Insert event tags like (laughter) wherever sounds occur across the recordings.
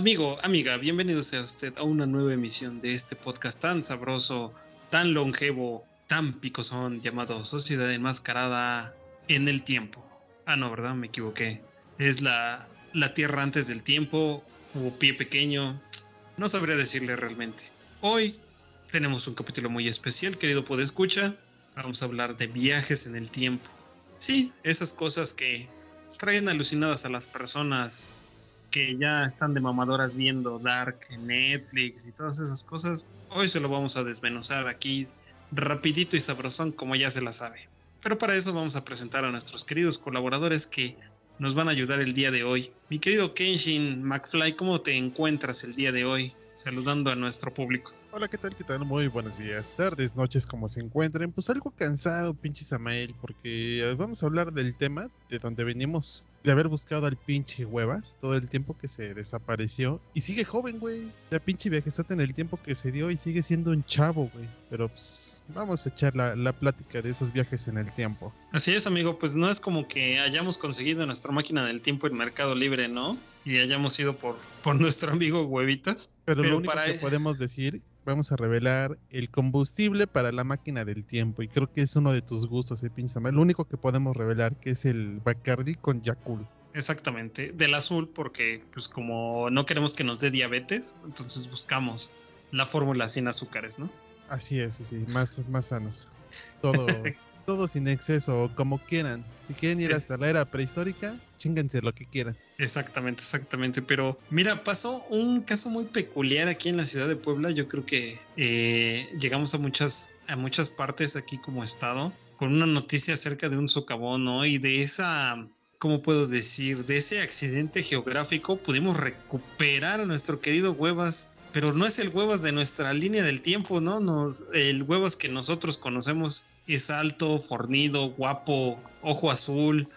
Amigo, amiga, bienvenido sea usted a una nueva emisión de este podcast tan sabroso, tan longevo, tan picosón llamado Sociedad Enmascarada en el Tiempo. Ah, no, ¿verdad? Me equivoqué. Es la, la Tierra antes del tiempo o pie pequeño. No sabría decirle realmente. Hoy tenemos un capítulo muy especial, querido Podescucha. Vamos a hablar de viajes en el tiempo. Sí, esas cosas que traen alucinadas a las personas que ya están de mamadoras viendo Dark Netflix y todas esas cosas, hoy se lo vamos a desmenuzar aquí rapidito y sabrosón como ya se la sabe. Pero para eso vamos a presentar a nuestros queridos colaboradores que nos van a ayudar el día de hoy. Mi querido Kenshin McFly, ¿cómo te encuentras el día de hoy? Saludando a nuestro público. Hola, ¿qué tal? ¿Qué tal? Muy buenos días, tardes, noches, como se encuentren. Pues algo cansado, pinche Samael, porque vamos a hablar del tema de donde venimos de haber buscado al pinche huevas todo el tiempo que se desapareció. Y sigue joven, güey. Ya pinche viajezate en el tiempo que se dio y sigue siendo un chavo, güey. Pero pues vamos a echar la, la plática de esos viajes en el tiempo. Así es, amigo, pues no es como que hayamos conseguido nuestra máquina del tiempo en Mercado Libre, ¿no? Y hayamos ido por, por nuestro amigo Huevitas. Pero, lo único que podemos decir vamos a revelar el combustible para la máquina del tiempo. Y creo que es uno de tus gustos, eh, pinche Lo único que podemos revelar que es el Bacardi con Yakul. Exactamente, del azul, porque pues como no queremos que nos dé diabetes, entonces buscamos la fórmula sin azúcares, ¿no? Así es, sí, más, más sanos. Todo, (laughs) todo sin exceso, como quieran. Si quieren ir hasta la era prehistórica, chingense lo que quieran. Exactamente, exactamente. Pero mira, pasó un caso muy peculiar aquí en la ciudad de Puebla. Yo creo que eh, llegamos a muchas, a muchas partes aquí como estado con una noticia acerca de un socavón, ¿no? Y de esa, ¿cómo puedo decir? De ese accidente geográfico pudimos recuperar a nuestro querido Huevas. Pero no es el huevas de nuestra línea del tiempo, ¿no? Nos, el huevas que nosotros conocemos es alto, fornido, guapo, ojo azul,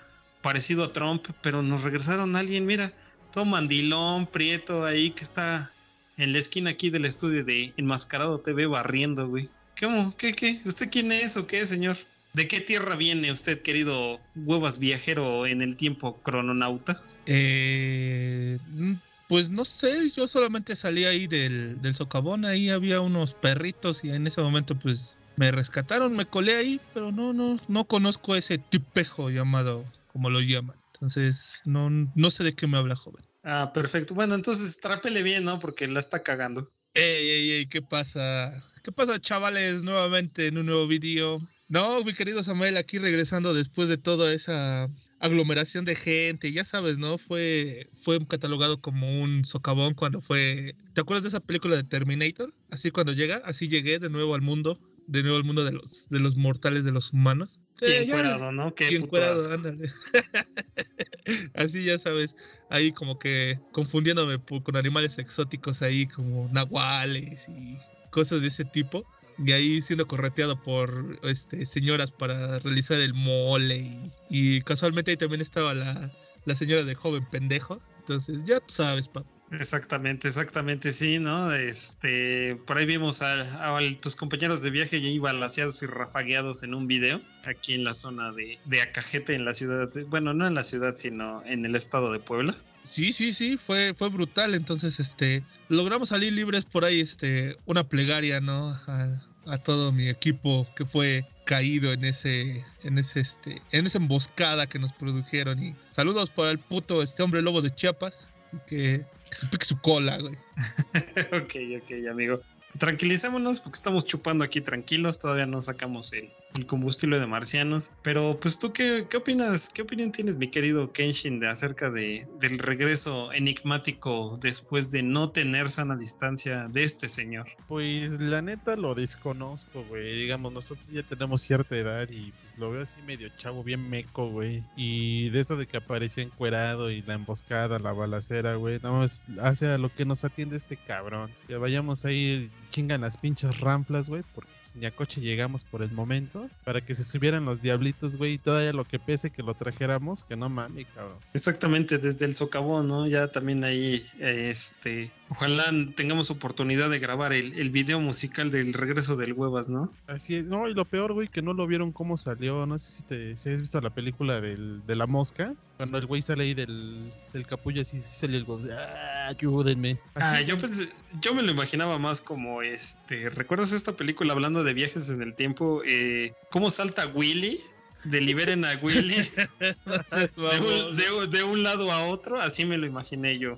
parecido a Trump, pero nos regresaron a alguien, mira, todo mandilón, prieto ahí que está en la esquina aquí del estudio de Enmascarado TV barriendo, güey. ¿Cómo? ¿Qué, qué? ¿Usted quién es o qué, señor? ¿De qué tierra viene usted, querido huevas viajero en el tiempo crononauta? Eh, mm, pues no sé, yo solamente salí ahí del, del socavón, ahí había unos perritos y en ese momento pues me rescataron, me colé ahí, pero no, no, no conozco ese tipejo llamado como lo llaman. Entonces, no, no sé de qué me habla, joven. Ah, perfecto. Bueno, entonces trápele bien, ¿no? Porque la está cagando. Ey, ey, ey, ¿qué pasa? ¿Qué pasa, chavales? Nuevamente en un nuevo video. No, mi querido Samuel, aquí regresando después de toda esa aglomeración de gente, ya sabes, ¿no? Fue, fue catalogado como un socavón cuando fue... ¿Te acuerdas de esa película de Terminator? Así cuando llega, así llegué de nuevo al mundo de nuevo al mundo de los, de los mortales, de los humanos. Qué encuerado, ¿no? Qué encuerado, ándale. (laughs) Así ya sabes, ahí como que confundiéndome con animales exóticos ahí como nahuales y cosas de ese tipo. Y ahí siendo correteado por este, señoras para realizar el mole. Y, casualmente ahí también estaba la, la señora de joven pendejo. Entonces, ya tú sabes, papá. Exactamente, exactamente, sí, ¿no? Este, por ahí vimos a, tus compañeros de viaje ya balaseados y rafagueados en un video aquí en la zona de, de Acajete, en la ciudad, bueno, no en la ciudad, sino en el estado de Puebla. Sí, sí, sí, fue, fue brutal. Entonces, este, logramos salir libres por ahí, este, una plegaria, ¿no? A, a todo mi equipo que fue caído en ese, en ese, este, en esa emboscada que nos produjeron. Y saludos para el puto este hombre lobo de Chiapas que, se pique su cola, güey. (laughs) ok, ok, amigo. Tranquilicémonos porque estamos chupando aquí tranquilos, todavía no sacamos el, el combustible de marcianos. Pero, pues, ¿tú qué, qué, opinas? ¿Qué opinión tienes, mi querido Kenshin, de acerca de, del regreso enigmático después de no tener sana distancia de este señor? Pues, la neta lo desconozco, güey. Digamos, nosotros ya tenemos cierta edad y pues lo veo así medio chavo, bien meco, güey. Y de eso de que apareció encuerado y la emboscada, la balacera, güey. Nada más hace a lo que nos atiende este cabrón. Que vayamos ahí, chingan las pinches ramplas, güey, porque ni a coche llegamos por el momento, para que se subieran los diablitos, güey, y todavía lo que pese que lo trajéramos, que no mames, cabrón. Exactamente, desde el socavón, ¿no? Ya también ahí, este, ojalá tengamos oportunidad de grabar el, el video musical del regreso del Huevas, ¿no? Así es, no, y lo peor, güey, que no lo vieron cómo salió, no sé si, te, si has visto la película del, de la mosca, Cuando el güey sale ahí del, del capullo, así sale el güey. ¡Ah, ayúdenme! Ah, yo, pensé, yo me lo imaginaba más como este. ¿Recuerdas esta película hablando de viajes en el tiempo? Eh, ¿Cómo salta Willy? Deliberen a Willy (laughs) de, de un lado a otro, así me lo imaginé yo.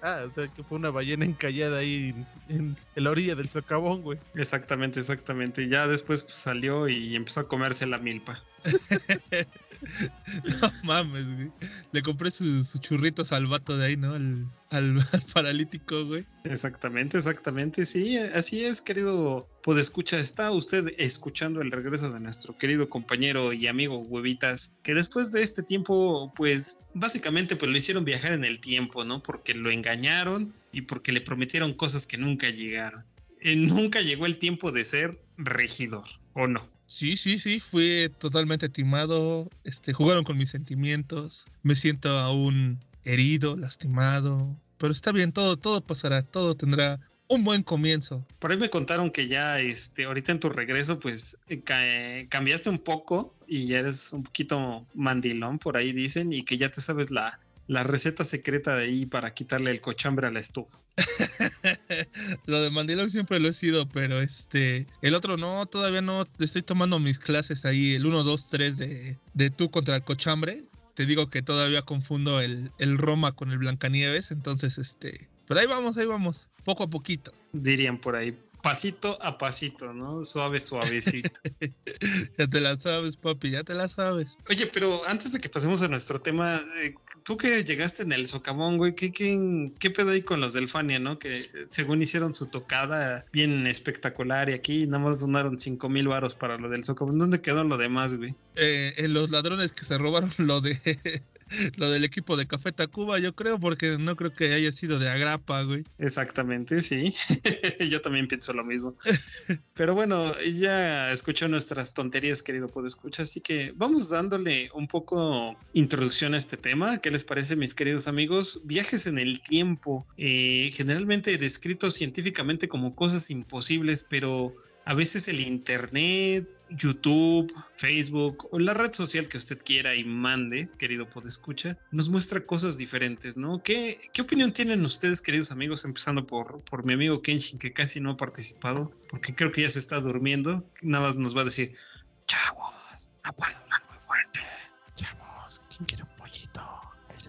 Ah, o sea que fue una ballena encallada ahí en, la orilla del socavón, güey. Exactamente, exactamente. Ya después pues, salió y empezó a comerse la milpa. (laughs) (laughs) no mames, güey. Le compré sus su churritos al vato de ahí, ¿no? Al, (laughs) al, paralítico, güey. Exactamente, exactamente. Sí, así es, querido escucha Está usted escuchando el regreso de nuestro querido compañero y amigo Huevitas, que después de este tiempo, pues básicamente pues lo hicieron viajar en el tiempo, ¿no? Porque lo engañaron y porque le prometieron cosas que nunca llegaron. Nunca llegó el tiempo de ser regidor, ¿o no? Sí, sí, sí, fui totalmente timado, este, jugaron con mis sentimientos, me siento aún herido, lastimado, pero está bien, todo, todo pasará, todo tendrá un buen comienzo. Por ahí me contaron que ya, este, ahorita en tu regreso, pues eh, cambiaste un poco y ya eres un poquito mandilón, por ahí dicen, y que ya te sabes la, la receta secreta de ahí para quitarle el cochambre a la estufa. (laughs) lo de mandilón siempre lo he sido, pero este, el otro no, todavía no. Estoy tomando mis clases ahí, el 1, 2, 3 de, de tú contra el cochambre. Te digo que todavía confundo el, el Roma con el Blancanieves, entonces este. Pero ahí vamos, ahí vamos, poco a poquito. Dirían por ahí, pasito a pasito, ¿no? Suave, suavecito. (laughs) ya te la sabes, papi, ya te la sabes. Oye, pero antes de que pasemos a nuestro tema, eh, tú que llegaste en el socavón, güey, ¿qué, qué, pedo ahí con los del Fania, no? Que según hicieron su tocada bien espectacular y aquí nada más donaron 5 mil varos para lo del socavón. ¿Dónde quedó lo demás, güey? Eh, en los ladrones que se robaron lo de lo del equipo de Café Tacuba, yo creo, porque no creo que haya sido de Agrapa, güey. Exactamente, sí. (laughs) yo también pienso lo mismo. (laughs) Pero bueno, ya escuchó nuestras tonterías, querido escuchar, así que vamos dándole un poco introducción a este tema. ¿Qué les parece, mis queridos amigos? Viajes en el tiempo, eh, generalmente descritos científicamente como cosas imposibles, pero a veces el Internet, YouTube, Facebook o la red social que usted quiera y mande, querido podescucha, nos muestra cosas diferentes, ¿no? ¿Qué, ¿Qué, opinión tienen ustedes, queridos amigos? Empezando por, por mi amigo Kenshin, que casi no ha participado, porque creo que ya se está durmiendo. Nada más nos va a decir, chavos, apaga muy fuerte. Chavos, ¿quién quiere un pollito?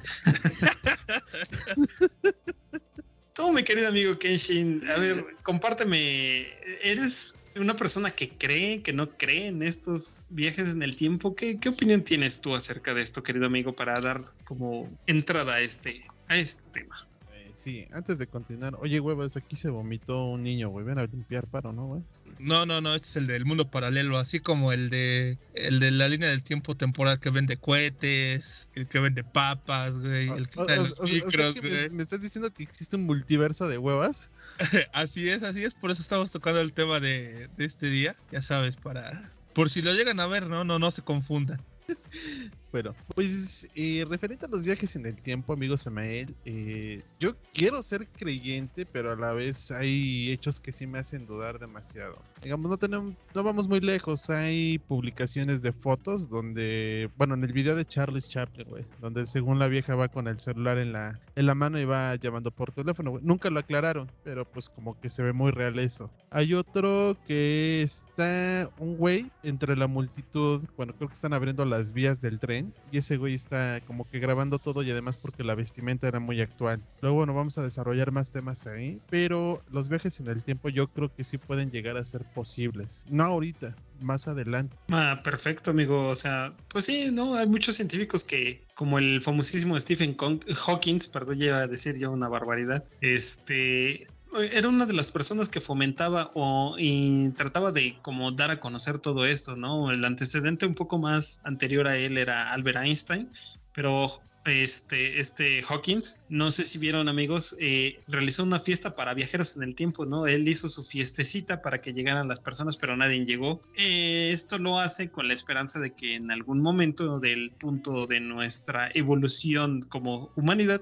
(laughs) Tú, mi querido amigo Kenshin, a ver, compárteme, ¿eres una persona que cree, que no cree en estos viajes en el tiempo, ¿qué, opinión tienes tú acerca de esto, querido amigo, para dar como entrada a este, a este tema? Eh, sí, antes de continuar, oye, huevos, aquí se vomitó un niño, güey, ven a limpiar paro, ¿no, güey? No, no, no, este es el del mundo paralelo, así como el de el de la línea del tiempo temporal que vende cohetes, el que vende papas, güey, el que los micros, güey. Me, estás diciendo que existe un multiverso de huevas? (laughs) así es, así es, por eso estamos tocando el tema de, de este día, ya sabes, para por si lo llegan a ver, no, no, no se confundan. (laughs) Bueno, pues eh, referente a los viajes en el tiempo, amigo Samael, eh, yo quiero ser creyente, pero a la vez hay hechos que sí me hacen dudar demasiado. Digamos, no tenemos, no vamos muy lejos. Hay publicaciones de fotos donde, bueno, en el video de Charles Chaplin, güey, donde según la vieja va con el celular en la, en la mano y va llamando por teléfono. Nunca lo aclararon, pero pues como que se ve muy real eso. Hay otro que está un güey entre la multitud, bueno, creo que están abriendo las vías del tren y ese güey está como que grabando todo y además porque la vestimenta era muy actual. Luego, bueno, vamos a desarrollar más temas ahí, pero los viajes en el tiempo yo creo que sí pueden llegar a ser posibles. No ahorita, más adelante. Ah, perfecto, amigo. O sea, pues sí, ¿no? Hay muchos científicos que, como el famosísimo Stephen Hawking, perdón, lleva a decir ya una barbaridad, este, era una de las personas que fomentaba o y trataba de como dar a conocer todo esto, ¿no? El antecedente un poco más anterior a él era Albert Einstein, pero este, este Hawkins, no sé si vieron amigos, eh, realizó una fiesta para viajeros en el tiempo, ¿no? Él hizo su fiestecita para que llegaran las personas, pero nadie llegó. Eh, esto lo hace con la esperanza de que en algún momento del punto de nuestra evolución como humanidad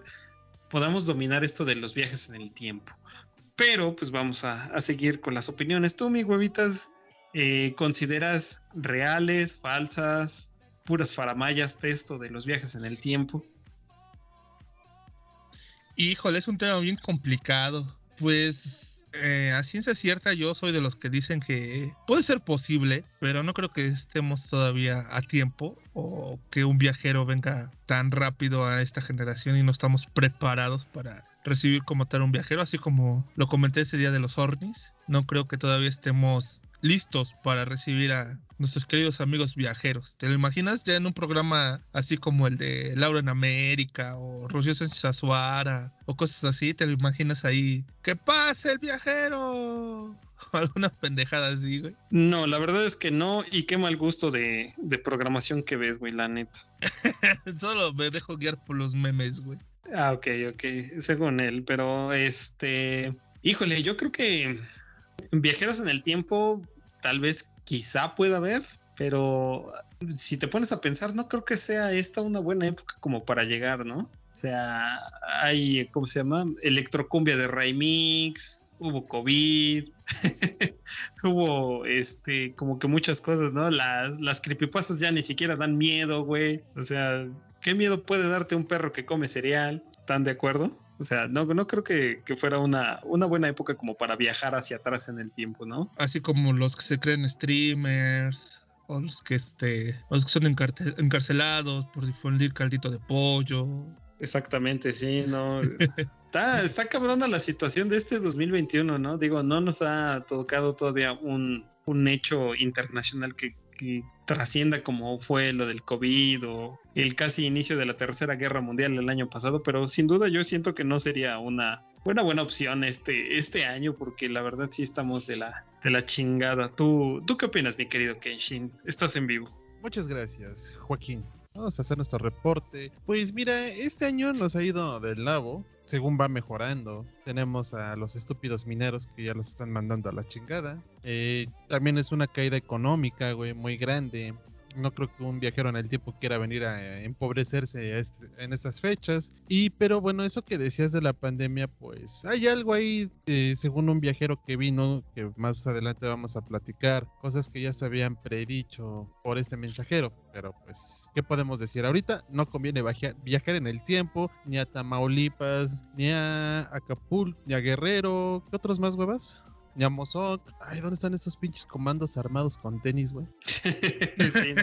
podamos dominar esto de los viajes en el tiempo. Pero pues vamos a, seguir con las opiniones. Tú, mi huevitas, eh, ¿consideras reales, falsas? puras faramayas esto de los viajes en el tiempo. Híjole, es un tema bien complicado. Pues eh, a ciencia cierta yo soy de los que dicen que puede ser posible, pero no creo que estemos todavía a tiempo o que un viajero venga tan rápido a esta generación y no estamos preparados para recibir como tal un viajero, así como lo comenté ese día de los Ornis. No creo que todavía estemos listos para recibir a nuestros queridos amigos viajeros. ¿Te lo imaginas ya en un programa así como el de Laura en América o Rocío Sánchez Azuara o cosas así? ¿Te lo imaginas ahí? ¡Que pase el viajero! (laughs) alguna pendejada así, güey. No, la verdad es que no, y qué mal gusto de, de programación que ves, güey, la neta. (laughs) Solo me dejo guiar por los memes, güey. Ah, ok, ok, según él, pero este, híjole, yo creo que viajeros en el tiempo, tal vez quizá pueda haber, pero si te pones a pensar, no creo que sea esta una buena época como para llegar, ¿no? O sea, hay, ¿cómo se llama? Electrocumbia de Remix, hubo COVID, (laughs) hubo, este, como que muchas cosas, ¿no? Las, las creepypastas ya ni siquiera dan miedo, güey. O sea, ¿qué miedo puede darte un perro que come cereal? ¿Están de acuerdo? O sea, no, no creo que, fuera una, una buena época como para viajar hacia atrás en el tiempo, ¿no? Así como los que se creen streamers, o los que, este, los que son encarcelados por difundir caldito de pollo. Exactamente, sí, no. (laughs) está, está cabrona la situación de este 2021, ¿no? Digo, no nos ha tocado todavía un, un hecho internacional que, que trascienda como fue lo del COVID o el casi inicio de la Tercera Guerra Mundial el año pasado, pero sin duda yo siento que no sería una buena buena opción este, este año porque la verdad sí estamos de la, de la chingada. ¿Tú, ¿Tú qué opinas, mi querido Kenshin? Estás en vivo. Muchas gracias, Joaquín. Vamos a hacer nuestro reporte. Pues mira, este año nos ha ido del lado según va mejorando. Tenemos a los estúpidos mineros que ya los están mandando a la chingada. Eh, también es una caída económica, güey, muy grande no creo que un viajero en el tiempo quiera venir a empobrecerse este, en estas fechas. Y pero bueno, eso que decías de la pandemia, pues hay algo ahí, eh, según un viajero que vino, que más adelante vamos a platicar, cosas que ya se habían predicho por este mensajero. Pero pues, ¿qué podemos decir? Ahorita no conviene viajar en el tiempo, ni a Tamaulipas, ni a Acapulco, ni a Guerrero. ¿Qué otros más huevas? Ñamosok. Ay, ¿dónde están esos pinches comandos armados con tenis, güey? (laughs) sí,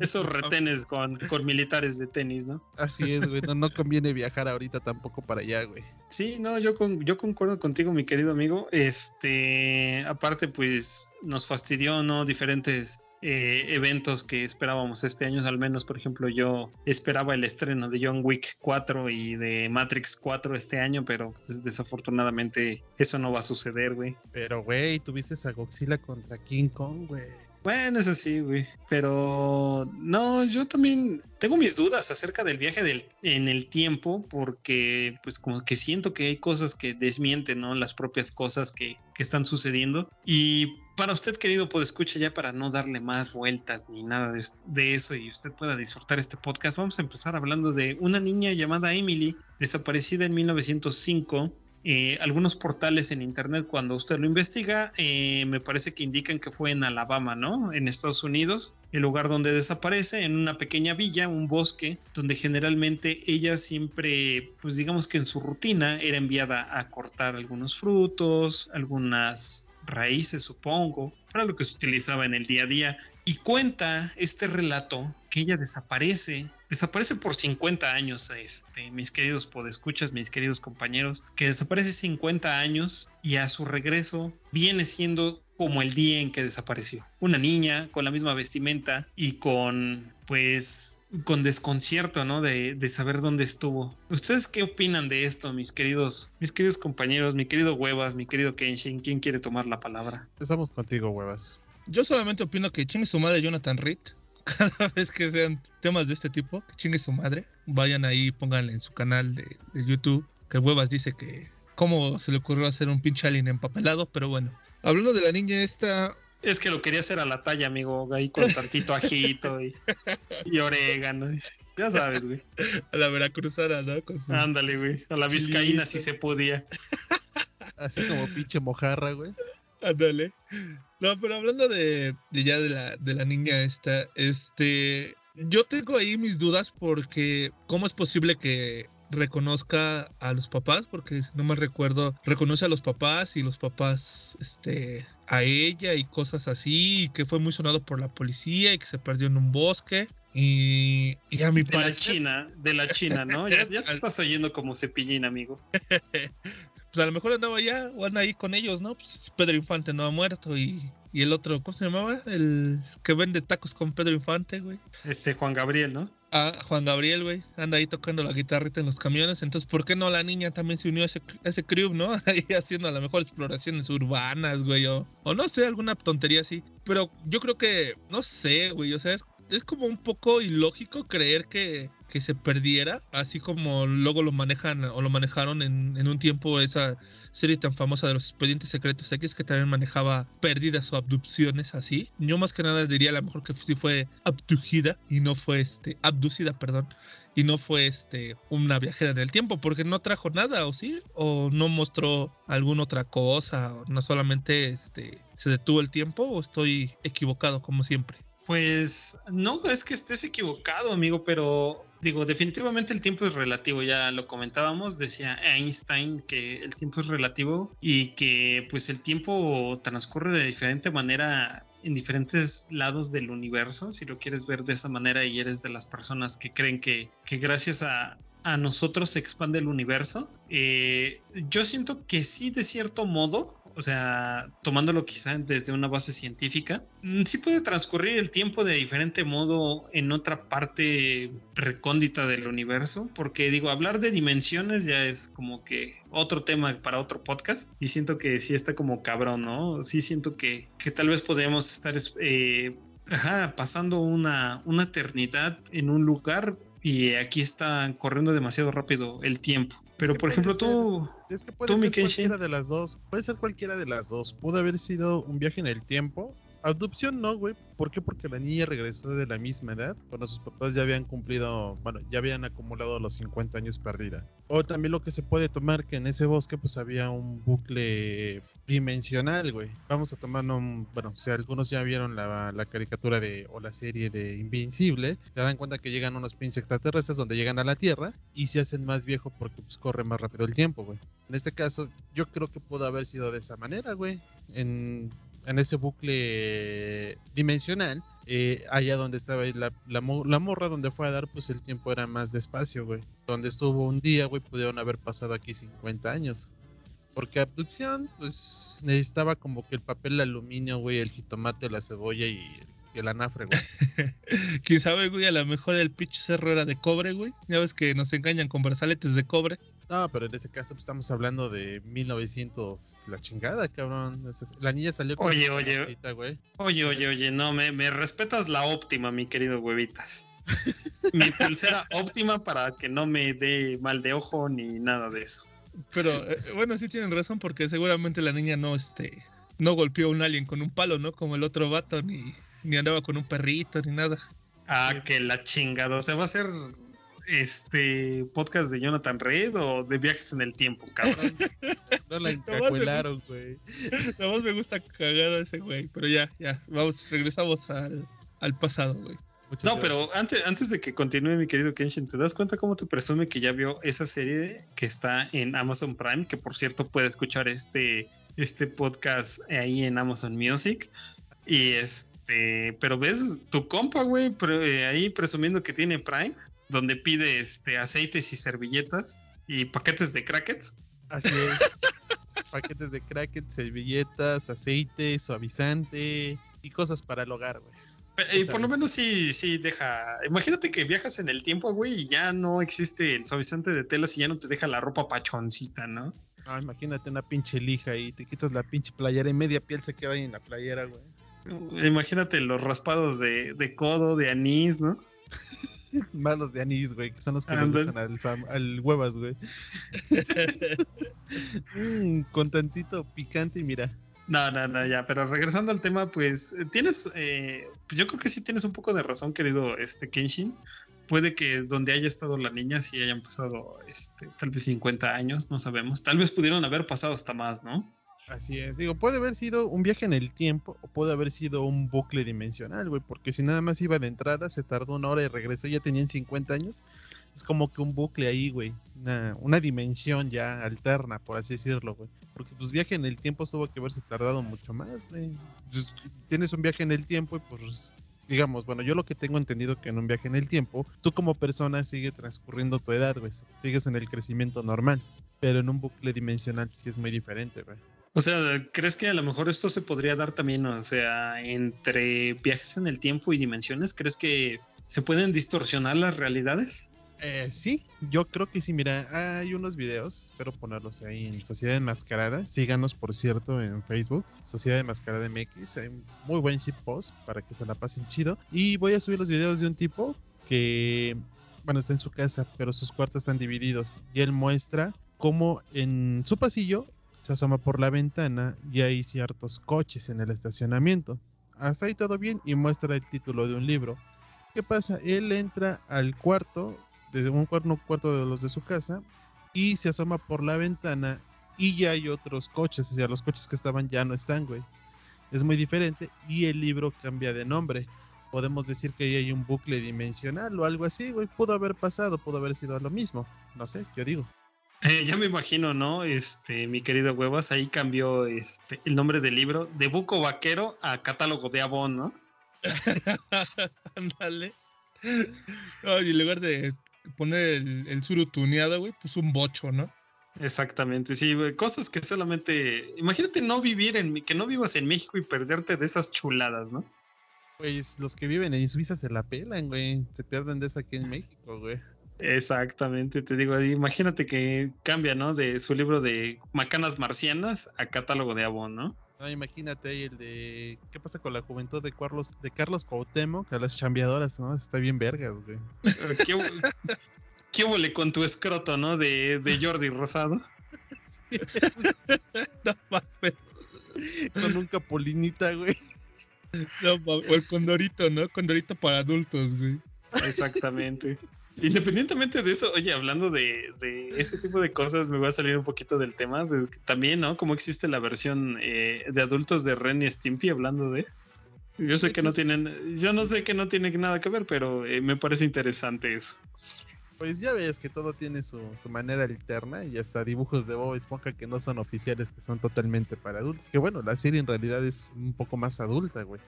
esos retenes con, con, militares de tenis, ¿no? Así es, güey. No, no, conviene viajar ahorita tampoco para allá, güey. Sí, no, yo, con, yo concuerdo contigo, mi querido amigo. Este, aparte, pues nos fastidió, ¿no? Diferentes eh, eventos que esperábamos este año. Al menos, por ejemplo, yo esperaba el estreno de John Wick 4 y de Matrix 4 este año, pero pues, desafortunadamente eso no va a suceder, güey. Pero, güey, tuviste a Godzilla contra King Kong, güey. Bueno, eso sí, güey. Pero no, yo también tengo mis dudas acerca del viaje del, en el tiempo, porque pues como que siento que hay cosas que desmienten, ¿no? Las propias cosas que, que están sucediendo. Y para usted, querido, pues escucha ya para no darle más vueltas ni nada de, de, eso y usted pueda disfrutar este podcast, vamos a empezar hablando de una niña llamada Emily, desaparecida en 1905 eh, algunos portales en internet, cuando usted lo investiga, eh, me parece que indican que fue en Alabama, ¿no? En Estados Unidos, el lugar donde desaparece, en una pequeña villa, un bosque, donde generalmente ella siempre, pues digamos que en su rutina era enviada a cortar algunos frutos, algunas raíces, supongo, para lo que se utilizaba en el día a día. Y cuenta este relato que ella desaparece desaparece por 50 años, este, mis queridos podescuchas, mis queridos compañeros, que desaparece 50 años y a su regreso viene siendo como el día en que desapareció. Una niña con la misma vestimenta y con, pues, con desconcierto, ¿no? De, de, saber dónde estuvo. ¿Ustedes qué opinan de esto, mis queridos, mis queridos compañeros, mi querido Huevas, mi querido Kenshin? ¿Quién quiere tomar la palabra? Estamos contigo, Huevas. Yo solamente opino que chingue su madre Jonathan Reed (laughs) cada vez que sean temas de este tipo, que chingue su madre, vayan ahí, pónganle en su canal de, YouTube, que Huevas dice que cómo se le ocurrió hacer un pinche alien empapelado, pero bueno. Hablando de la niña esta... Es que lo quería hacer a la talla, amigo, ahí con tantito ajito y, (laughs) y orégano. Ya sabes, güey. A la veracruzana, ¿no? Ándale, güey. A la vizcaína si se podía. Así como pinche mojarra, güey. Ándale. No, pero hablando de, ya de la, de la niña esta, este, Yo tengo ahí mis dudas porque ¿cómo es posible que reconozca a los papás? Porque si no me recuerdo, reconoce a los papás y los papás, este, a ella y cosas así, y que fue muy sonado por la policía y que se perdió en un bosque. Y, y a mi De la China, de la China, ¿no? Ya, ya te (laughs) estás oyendo como cepillín, amigo. (laughs) pues a lo mejor andaba allá o anda ahí con ellos, ¿no? Pues Pedro Infante no ha muerto y, y el otro, ¿cómo se llamaba? El que vende tacos con Pedro Infante, güey. Este Juan Gabriel, ¿no? Ah, Juan Gabriel, güey, anda ahí tocando la guitarrita en los camiones. Entonces, ¿por qué no la niña también se unió a ese, a ese crew, no? (laughs) Ahí haciendo a lo mejor exploraciones urbanas, güey, o, o no sé, alguna tontería así. Pero yo creo que, no sé, güey, o sea, es, es como un poco ilógico creer que, que se perdiera, así como luego lo manejan o lo manejaron en, en un tiempo esa serie tan famosa de los expedientes secretos X que también manejaba pérdidas o abducciones así. Yo más que nada diría a lo mejor que sí fue abducida y no fue este, abducida, perdón, y no fue este una viajera en el tiempo porque no trajo nada o sí o no mostró alguna otra cosa o no solamente este se detuvo el tiempo o estoy equivocado como siempre. Pues no es que estés equivocado, amigo, pero digo, definitivamente el tiempo es relativo, ya lo comentábamos, decía Einstein que el tiempo es relativo y que pues el tiempo transcurre de diferente manera en diferentes lados del universo, si lo quieres ver de esa manera y eres de las personas que creen que, que gracias a, a nosotros se expande el universo, eh, yo siento que sí, de cierto modo, o sea, tomándolo quizá desde una base científica, mm, sí puede transcurrir el tiempo de diferente modo en otra parte recóndita del universo, porque digo, hablar de dimensiones ya es como que otro tema para otro podcast y siento que sí está como cabrón, ¿no? Sí siento que, que tal vez podríamos estar eh, pasando una, una eternidad en un lugar y aquí está corriendo demasiado rápido el tiempo. Pero que por ejemplo, ser- tú, Es que puede tú, ser cualquiera de las dos. Puede ser cualquiera de las dos. Pudo haber sido un viaje en el tiempo. Adopción no, güey. ¿Por qué? Porque la niña regresó de la misma edad. Cuando sus papás ya habían cumplido, bueno, ya habían acumulado los 50 años perdida. O también lo que se puede tomar que en ese bosque pues había un bucle dimensional, güey. Vamos a tomar un, bueno, si algunos ya vieron la, la caricatura de o la serie de Invincible, se dan cuenta que llegan unos pinches extraterrestres donde llegan a la Tierra y se hacen más viejos porque pues corre más rápido el tiempo, güey. En este caso, yo creo que pudo haber sido de esa manera, güey. En, en ese bucle dimensional, eh, allá donde estaba la, la, la morra donde fue a dar, pues el tiempo era más despacio, güey. Donde estuvo un día, güey, pudieron haber pasado aquí 50 años. Porque abducción, pues necesitaba como que el papel aluminio, güey, el jitomate, la cebolla y el anafre, güey. (laughs) Quién sabe, güey, a lo mejor el pinche cerro era de cobre, güey. Ya ves que nos engañan con brazaletes de cobre. No, pero en ese caso pues, estamos hablando de 1900, la chingada, cabrón. La niña salió con Oye, oye. mascarita, güey. Oye, oye, oye, no, me, me respetas la óptima, mi querido huevitas. (laughs) Mi pulsera óptima para que no me dé mal de ojo ni nada de eso. Pero eh, bueno, sí tienen razón porque seguramente la niña no, este, no golpeó a un alien con un palo, ¿no? Como el otro vato, ni, ni andaba con un perrito, ni nada. Ah, que la chingada. O sea, va a ser este podcast de Jonathan Reed o de viajes en el tiempo, cabrón. (laughs) No la (laughs) encacuelaron, güey. Nada más me gusta cagar a ese güey. Pero ya, ya, vamos, regresamos al, al pasado, güey. Muchas No, gracias. pero antes, antes de que continúe, mi querido Kenshin, ¿te das cuenta cómo te presume que ya vio esa serie que está en Amazon Prime? Que por cierto puede escuchar este, este podcast ahí en Amazon Music. Y este, pero ves tu compa, güey, pre- eh, ahí presumiendo que tiene Prime, donde pide este aceites y servilletas y paquetes de crackets. Así es. (laughs) Paquetes de crackers, servilletas, aceite, suavizante y cosas para el hogar, güey. Eh, por lo menos sí, sí deja. Imagínate que viajas en el tiempo, güey, y ya no existe el suavizante de telas y ya no te deja la ropa pachoncita, ¿no? Ah, imagínate una pinche lija y te quitas la pinche playera y media piel se queda ahí en la playera, güey. Imagínate los raspados de, de codo, de anís, ¿no? (laughs) Malos de anís, güey, que son los que le gustan al, al huevas, güey. (laughs) (laughs) Mm, con tantito picante y mira. No, no, no, ya, pero regresando al tema, pues tienes, eh, yo creo que sí tienes un poco de razón, querido este Kenshin. Puede que donde haya estado la niña sí hayan pasado este, tal vez 50 años, no sabemos. Tal vez pudieron haber pasado hasta más, ¿no? Así es, digo, puede haber sido un viaje en el tiempo o puede haber sido un bucle dimensional, güey, porque si nada más iba de entrada, se tardó una hora y regresó, ya tenían 50 años, es como que un bucle ahí, güey, una, una dimensión ya alterna, por así decirlo, güey, porque pues viaje en el tiempo tuvo que haberse tardado mucho más, güey. Pues, tienes un viaje en el tiempo y pues digamos, bueno, yo lo que tengo entendido que en un viaje en el tiempo, tú como persona sigue transcurriendo tu edad, güey, sigues en el crecimiento normal, pero en un bucle dimensional sí es muy diferente, güey. O sea, ¿crees que a lo mejor esto se podría dar también, o sea, entre viajes en el tiempo y dimensiones? ¿Crees que se pueden distorsionar las realidades? Eh, sí, yo creo que sí. Mira, hay unos videos, espero ponerlos ahí en Sociedad Enmascarada. Síganos, por cierto, en Facebook, Sociedad Enmascarada MX. Hay muy buen post para que se la pasen chido. Y voy a subir los videos de un tipo que, bueno, está en su casa, pero sus cuartos están divididos. Y él muestra cómo en su pasillo se asoma por la ventana y hay ciertos coches en el estacionamiento. Hasta ahí todo bien y muestra el título de un libro. ¿Qué pasa? Él entra al cuarto, desde un cuarto, cuarto de los de su casa, y se asoma por la ventana y ya hay otros coches, o sea, los coches que estaban ya no están, güey. Es muy diferente y el libro cambia de nombre. Podemos decir que ahí hay un bucle dimensional o algo así, güey. Pudo haber pasado, pudo haber sido lo mismo. No sé, yo digo. Eh, ya me imagino, ¿no? Este, mi querido Huevas, ahí cambió este, el nombre del libro de Buco Vaquero a Catálogo de Avon, ¿no? (laughs) Ándale. Oye, en lugar de poner el, el surutuneado, güey, pues un bocho, ¿no? Exactamente, sí, cosas que solamente. Imagínate no vivir en. que no vivas en México y perderte de esas chuladas, ¿no? Pues los que viven en Suiza se la pelan, güey. Se pierden de eso aquí en México, güey. Exactamente, te digo, imagínate que cambia, ¿no? De su libro de Macanas Marcianas a Catálogo de Avon, ¿no? No, imagínate ahí el de ¿Qué pasa con la juventud de Carlos de Carlos Cuauhtémoc? A las chambeadoras, ¿no? Está bien vergas, güey. ¿Qué, qué huele con tu escroto, ¿no? De, de Jordi Rosado. (laughs) no mames. Con un capolinita, güey. No, o el condorito, ¿no? Condorito para adultos, güey. Exactamente. Independientemente de eso, oye, hablando de, ese tipo de cosas, me voy a salir un poquito del tema. también, ¿no? Cómo existe la versión eh, de adultos de Ren y Stimpy hablando de. Yo sé que no tienen, yo no sé que no tiene nada que ver, pero eh, me parece interesante eso. Pues ya ves que todo tiene su, manera alterna y hasta dibujos de Bob Esponja que no son oficiales, que son totalmente para adultos. Que bueno, la serie en realidad es un poco más adulta, güey.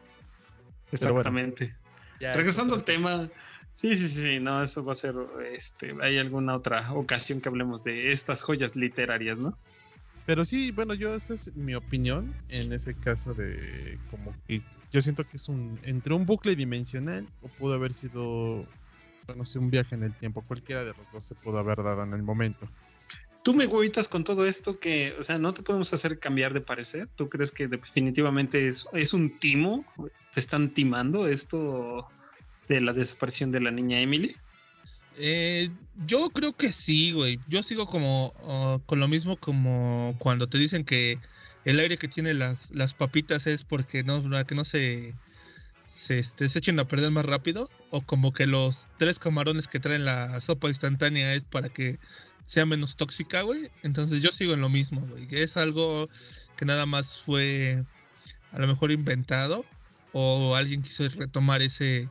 Exactamente. Regresando al tema, Sí, sí, sí, no, eso va a ser, este, hay alguna otra ocasión que hablemos de estas joyas literarias, ¿no? Pero sí, bueno, yo esa es mi opinión en ese caso de como que yo siento que es un entre un bucle dimensional o pudo haber sido, bueno, sí, un viaje en el tiempo, cualquiera de los dos se pudo haber dado en el momento. Tú me huevitas con todo esto que, o sea, no te podemos hacer cambiar de parecer. ¿Tú crees que definitivamente es, es un timo? ¿Te están timando esto? De la desaparición de la niña Emily? Eh, yo creo que sí, güey. Yo sigo como uh, con lo mismo como cuando te dicen que el aire que tiene las, las papitas es porque no, que no se, se, este, se echen a perder más rápido. O como que los tres camarones que traen la sopa instantánea es para que sea menos tóxica, güey. Entonces yo sigo en lo mismo, güey. Es algo que nada más fue a lo mejor inventado. O alguien quiso retomar ese,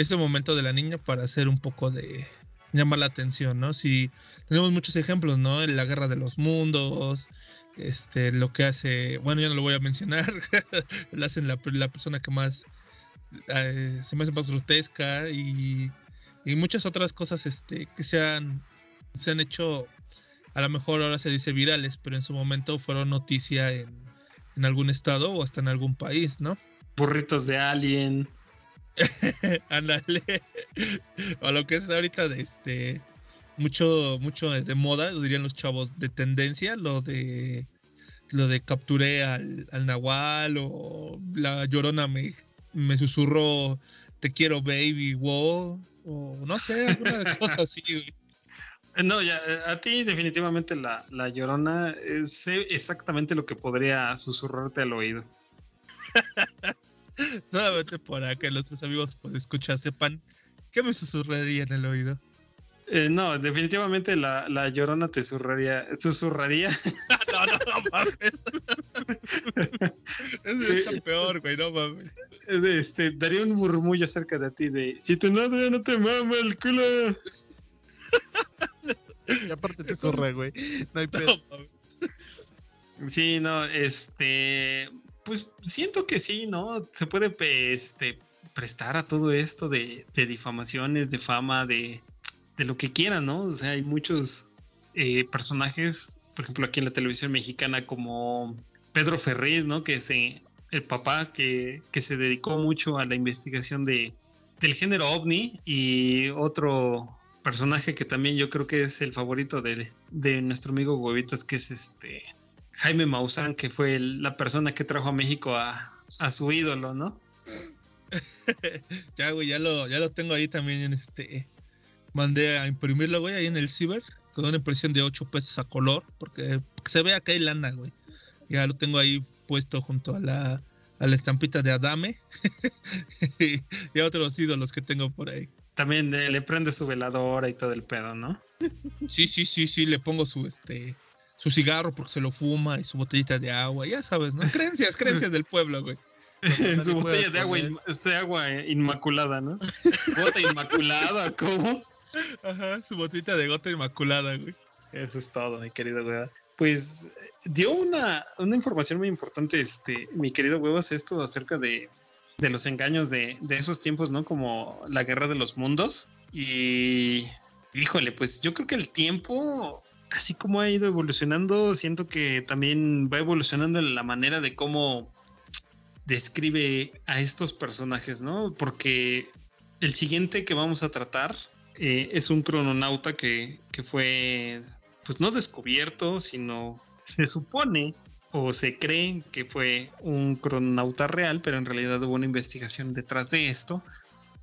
este momento de la niña para hacer un poco de llamar la atención, ¿no? Si tenemos muchos ejemplos, ¿no? En la guerra de los mundos, este, lo que hace, bueno, ya no lo voy a mencionar, (laughs) lo hacen la, persona que más eh, se me hace más grotesca y, y, muchas otras cosas este, que se han, se han hecho, a lo mejor ahora se dice virales, pero en su momento fueron noticia en, en algún estado o hasta en algún país, ¿no? Burritos de alien. (laughs) Ándale. a lo que es ahorita de este mucho mucho de moda, dirían los chavos de tendencia, lo de lo de capturé al, al Nahual o la llorona me, me susurró te quiero baby, wow, o no sé, alguna (laughs) cosa así, No, ya, a ti definitivamente la, la llorona eh, sé exactamente lo que podría susurrarte al oído. (laughs) (laughs) Solamente para que nuestros amigos pues, escuchar sepan qué me susurraría en el oído. Eh, no, definitivamente la, la, llorona te susurraría, susurraría, (laughs) no, no, no mames. (laughs) Eso está peor, güey, no mames. Este, daría un murmullo acerca de ti de si tu novia no te mama el culo. Y aparte te corre, güey. No hay pedo. No. Sí, no, este, pues siento que sí, ¿no? Se puede este, prestar a todo esto de, de difamaciones, de fama, de, de lo que quieran, ¿no? O sea, hay muchos eh, personajes, por ejemplo, aquí en la televisión mexicana como Pedro Ferriz, ¿no? Que es el papá que, que se dedicó mucho a la investigación de, del género ovni y otro personaje que también yo creo que es el favorito de, de nuestro amigo Huevitas, que es este Jaime Maussan, que fue el- la persona que trajo a México a, a su ídolo, ¿no? (laughs) Ya, güey, ya lo, ya lo tengo ahí también en este. Mandé a imprimirlo, güey, ahí en el ciber, con una impresión de 8 pesos a color, porque se vea que hay lana, güey. Ya lo tengo ahí puesto junto a la, a la estampita de Adame y, (laughs) y a otros ídolos que tengo por ahí. También eh, le prende su veladora y todo el pedo, ¿no? Sí, sí, sí, sí, le pongo su este su cigarro porque se lo fuma y su botellita de agua, ya sabes, ¿no? Creencias, (laughs) creencias del pueblo, güey. (laughs) su botella de agua, in- agua inmaculada, ¿no? (laughs) Bota inmaculada, ¿cómo? Ajá, su botellita de gota inmaculada, güey. Eso es todo, mi querido huevas. Pues dio una, una información muy importante, este, mi querido huevas, esto acerca de, de los engaños de, de esos tiempos, ¿no? Como la guerra de los mundos. Y híjole, pues yo creo que el tiempo, así como ha ido evolucionando, siento que también va evolucionando la manera de cómo describe a estos personajes, ¿no? Porque el siguiente que vamos a tratar eh, es un crononauta que, que fue, pues no descubierto, sino se supone o se cree que fue un crononauta real, pero en realidad hubo una investigación detrás de esto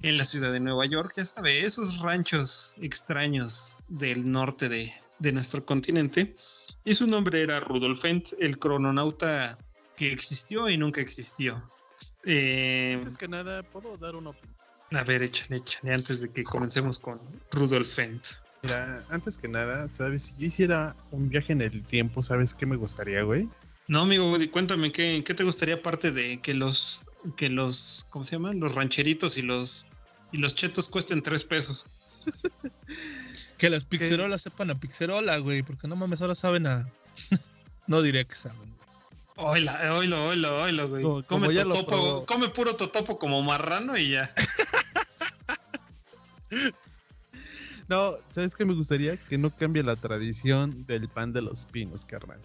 en la ciudad de Nueva York, ya sabe, esos ranchos extraños del norte de, de nuestro continente. Y su nombre era Rudolf Fent, el crononauta que existió y nunca existió. Eh, Antes que nada, ¿puedo dar una opinión? a ver, échale, échale, antes de que comencemos con Rudolf Fent. Mira, antes que nada, ¿sabes? Si yo hiciera un viaje en el tiempo, ¿sabes qué me gustaría, güey? No, amigo, cuéntame, ¿qué, qué te gustaría aparte de que los, que los, ¿cómo se llaman? Los rancheritos y los, y los chetos cuesten tres pesos. (laughs) Que las pixerolas sepan a pixerola, güey, porque no mames, ahora saben a. (laughs) no diría que saben, güey. Oilo, oilo, oilo, oilo, güey. Como- come, como ya lo totopo, come puro totopo como marrano y ya. (laughs) No, ¿sabes qué me gustaría? Que no cambie la tradición del pan de los pinos, carnal.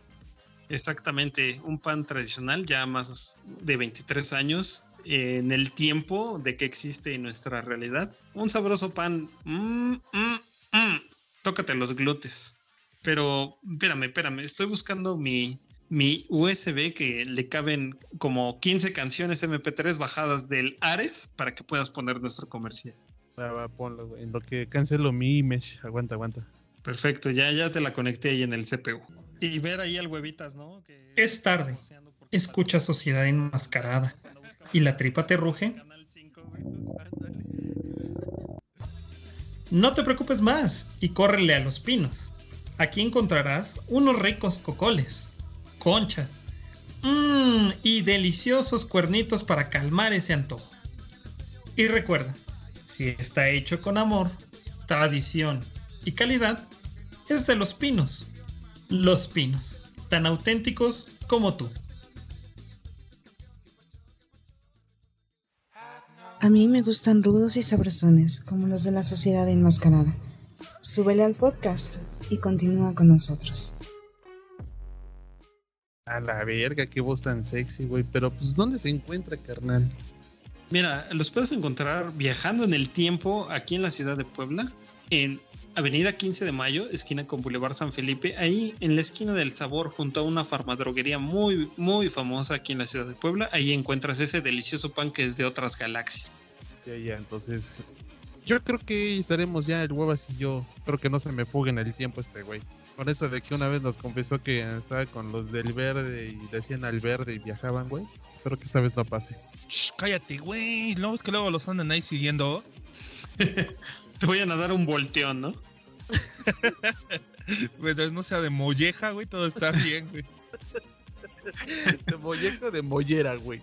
Exactamente, un pan tradicional ya más de 23 años en el tiempo de que existe en nuestra realidad. Un sabroso pan. mm, mm, mm. Tócate los glúteos. Pero espérame, espérame, estoy buscando mi, mi USB que le caben como 15 canciones MP3 bajadas del Ares para que puedas poner nuestro comercial. Va, va, ponlo, güey. En lo que cancelo mi image. Aguanta, aguanta. Perfecto, ya, ya te la conecté ahí en el CPU. Y ver ahí al huevitas, ¿no? Que- Es tarde. Escucha Sociedad Enmascarada. ¿Y la tripa te ruge? Canal 5, güey. No te preocupes más y córrele a los pinos. Aquí encontrarás unos ricos cocoles, conchas mmm, y deliciosos cuernitos para calmar ese antojo. Y recuerda, si está hecho con amor, tradición y calidad, es de los pinos. Los pinos, tan auténticos como tú. A mí me gustan rudos y sabrosones, como los de la sociedad enmascarada. Súbele al podcast y continúa con nosotros. A la verga, qué voz tan sexy, güey. Pero, pues, ¿dónde se encuentra, carnal? Mira, los puedes encontrar viajando en el tiempo aquí en la ciudad de Puebla, en Avenida 15 de Mayo, esquina con Boulevard San Felipe, ahí en la esquina del Sabor, junto a una farmadroguería muy, muy famosa aquí en la ciudad de Puebla. Ahí encuentras ese delicioso pan que es de otras galaxias. Ya, ya, entonces. Yo creo que estaremos ya el huevas y yo. Espero que no se me fugue en el tiempo este güey. Con eso de que una vez nos confesó que estaba con los del verde y decían al verde y viajaban, güey. Espero que esta vez no pase. Shh, cállate, güey. No es que luego los andan ahí siguiendo. (laughs) Te voy a dar un volteón, ¿no? (laughs) Mientras no sea de molleja, güey, todo está bien, güey. De molleja o de mollera, güey.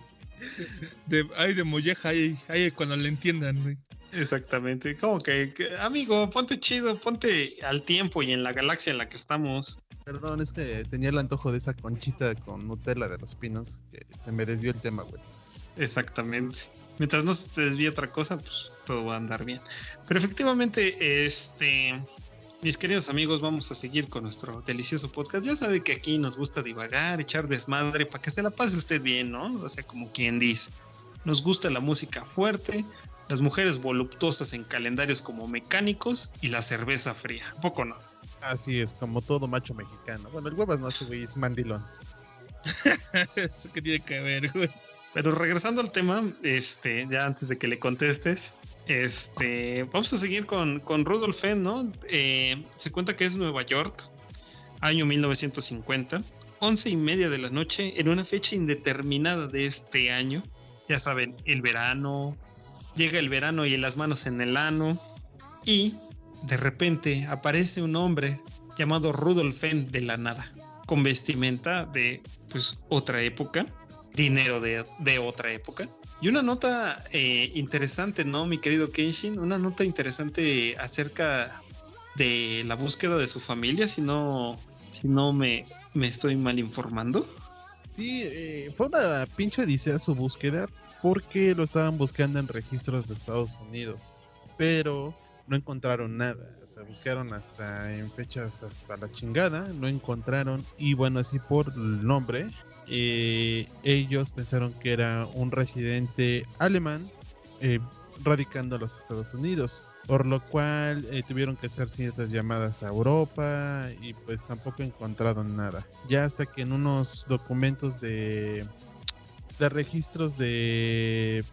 De, ay, de molleja, ay, ay, cuando le entiendan, güey. Exactamente. Como que, que, amigo, ponte chido, ponte al tiempo y en la galaxia en la que estamos. Perdón, es que tenía el antojo de esa conchita con Nutella de los pinos que se me desvió el tema, güey. Exactamente. Mientras no se desvíe otra cosa, pues todo va a andar bien. Pero efectivamente, este, mis queridos amigos, vamos a seguir con nuestro delicioso podcast. Ya sabe que aquí nos gusta divagar, echar desmadre, para que se la pase usted bien, ¿no? O sea, como quien dice. Nos gusta la música fuerte, las mujeres voluptuosas en calendarios como mecánicos y la cerveza fría. ¿A poco no? Así es, como todo macho mexicano. Bueno, el huevas no ese güey es mandilón. (laughs) Eso que tiene que ver, güey. Pero regresando al tema, este, ya antes de que le contestes, este, vamos a seguir con, con Rudolf Fenn, ¿no? Eh, se cuenta que es Nueva York, año 1950, once y media de la noche, en una fecha indeterminada de este año. Ya saben, el verano, llega el verano y las manos en el ano, y de repente aparece un hombre llamado Rudolf Fenn de la nada, con vestimenta de pues otra época, dinero de, de otra época. Y una nota eh, interesante, ¿no, mi querido Kenshin? Una nota interesante acerca de la búsqueda de su familia, si no, si no me, me estoy mal informando. Sí, eh, fue una pinche odisea su búsqueda porque lo estaban buscando en registros de Estados Unidos, pero no encontraron nada. O sea, buscaron hasta en fechas hasta la chingada, no encontraron. Y bueno, así por el nombre, eh, ellos pensaron que era un residente alemán eh, radicando en los Estados Unidos. Por lo cual eh, tuvieron que hacer ciertas llamadas a Europa y pues tampoco encontraron nada. Ya hasta que en unos documentos de, de registros de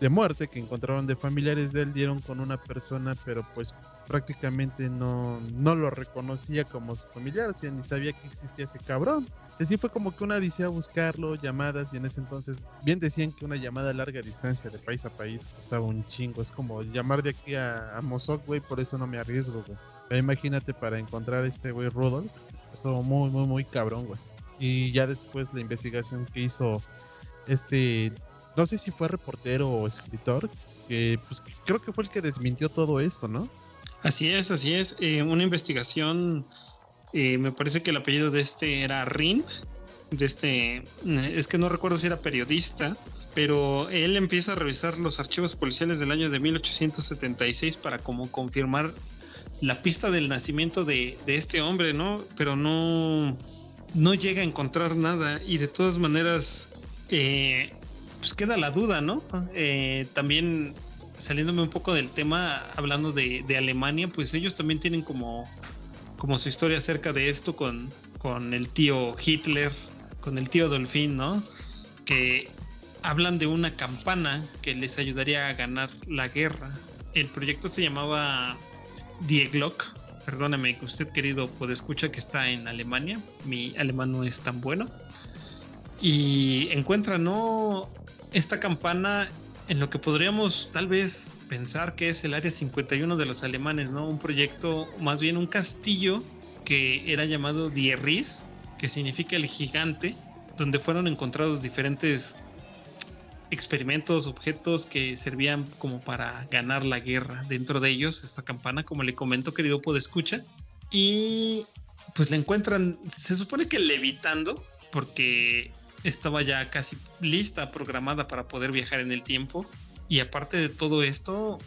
de muerte que encontraron de familiares de él dieron con una persona, pero pues prácticamente no, no lo reconocía como su familiar, o sea, ni sabía que existía ese cabrón. O sea, sí fue como que una odisea buscarlo, llamadas, y en ese entonces bien decían que una llamada a larga distancia de país a país costaba un chingo. Es como llamar de aquí a, a Mozoc, güey, por eso no me arriesgo, güey. Imagínate para encontrar a este güey Rudolf, estuvo muy, muy, muy cabrón, güey. Y ya después la investigación que hizo este no sé si fue reportero o escritor, que pues creo que fue el que desmintió todo esto, ¿no? Así es, así es. Eh, una investigación, eh, me parece que el apellido de este era Rin, de este, es que no recuerdo si era periodista, pero él empieza a revisar los archivos policiales del año de 1876 para como confirmar la pista del nacimiento de, de este hombre, ¿no? Pero no, no llega a encontrar nada y de todas maneras eh, pues queda la duda, ¿no? Eh, también saliéndome un poco del tema, hablando de, Alemania, pues ellos también tienen como, como su historia acerca de esto con, con el tío Hitler, con el tío Dolphin, ¿no? Que hablan de una campana que les ayudaría a ganar la guerra. El proyecto se llamaba Die Glock. Perdóname que usted, querido, puede escuchar que está en Alemania. Mi alemán no es tan bueno. Y encuentra, ¿no? esta campana en lo que podríamos tal vez pensar que es el Área 51 de los alemanes, ¿no? Un proyecto, más bien un castillo que era llamado Die Ries, que significa el gigante, donde fueron encontrados diferentes experimentos, objetos que servían como para ganar la guerra. Dentro de ellos, esta campana, como le comento, querido escucha y pues la encuentran, se supone que levitando, porque estaba ya casi lista, programada para poder viajar en el tiempo. Y aparte de todo esto,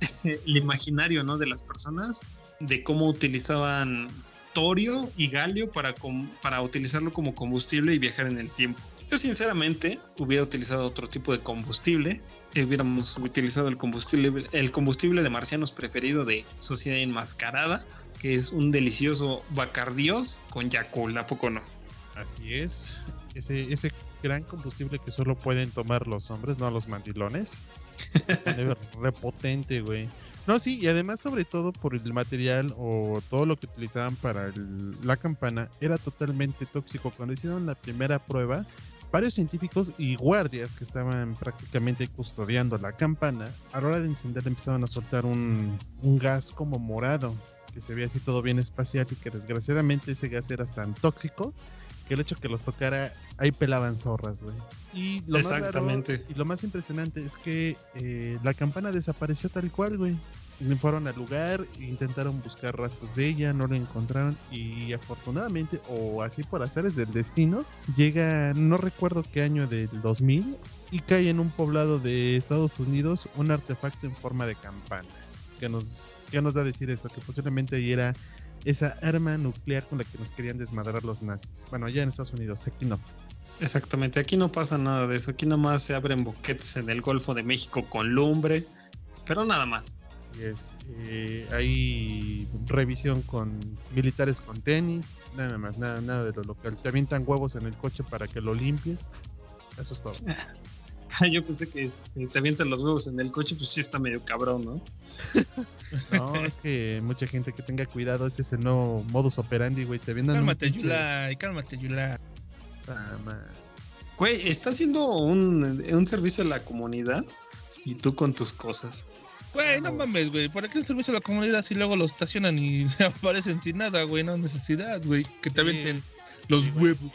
(laughs) el imaginario ¿no? de las personas, de cómo utilizaban torio y galio para, para utilizarlo como combustible y viajar en el tiempo. Yo sinceramente hubiera utilizado otro tipo de combustible. Hubiéramos utilizado el combustible, el combustible de marcianos preferido de Sociedad Enmascarada, que es un delicioso Bacardios con Yakul, ¿a poco no? Así es ese, ese gran combustible que solo pueden tomar los hombres, no los mandilones. (laughs) repotente, güey. No, sí, y además sobre todo por el material o todo lo que utilizaban para el, la campana era totalmente tóxico. Cuando hicieron la primera prueba, varios científicos y guardias que estaban prácticamente custodiando la campana, a la hora de encender empezaron a soltar un, un gas como morado que se veía así todo bien espacial y que desgraciadamente ese gas era tan tóxico que el hecho que los tocara, ahí pelaban zorras, güey. Y lo Exactamente. Más raro y lo más impresionante es que eh, la campana desapareció tal cual, güey. Fueron al lugar, intentaron buscar rastros de ella, no la encontraron y afortunadamente, o así por azares del destino, llega, no recuerdo qué año del 2000, y cae en un poblado de Estados Unidos un artefacto en forma de campana. Que nos, que nos da a decir esto, que posiblemente ahí era esa arma nuclear con la que nos querían desmadrar los nazis. Bueno, allá en Estados Unidos, aquí no. Exactamente, aquí no pasa nada de eso. Aquí nomás se abren boquetes en el Golfo de México con lumbre, pero nada más. Así es. Eh, hay revisión con militares con tenis, nada más, nada, nada de lo local. Te avientan huevos en el coche para que lo limpies. Eso es todo. (laughs) Yo pensé que este, te avientan los huevos en el coche, pues sí está medio cabrón, ¿no? (laughs) No, es que mucha gente que tenga cuidado, ese es el nuevo modus operandi, güey. Te avientan Cálmate, Yulai, cálmate, Yulai. Ah, Güey, está haciendo un, un servicio a la comunidad y tú con tus cosas. Güey, no mames, güey. ¿Para qué el servicio a la comunidad si luego lo estacionan y (laughs) se aparecen sin nada, güey? No necesidad, güey. Que te avienten los Sí, güey. huevos.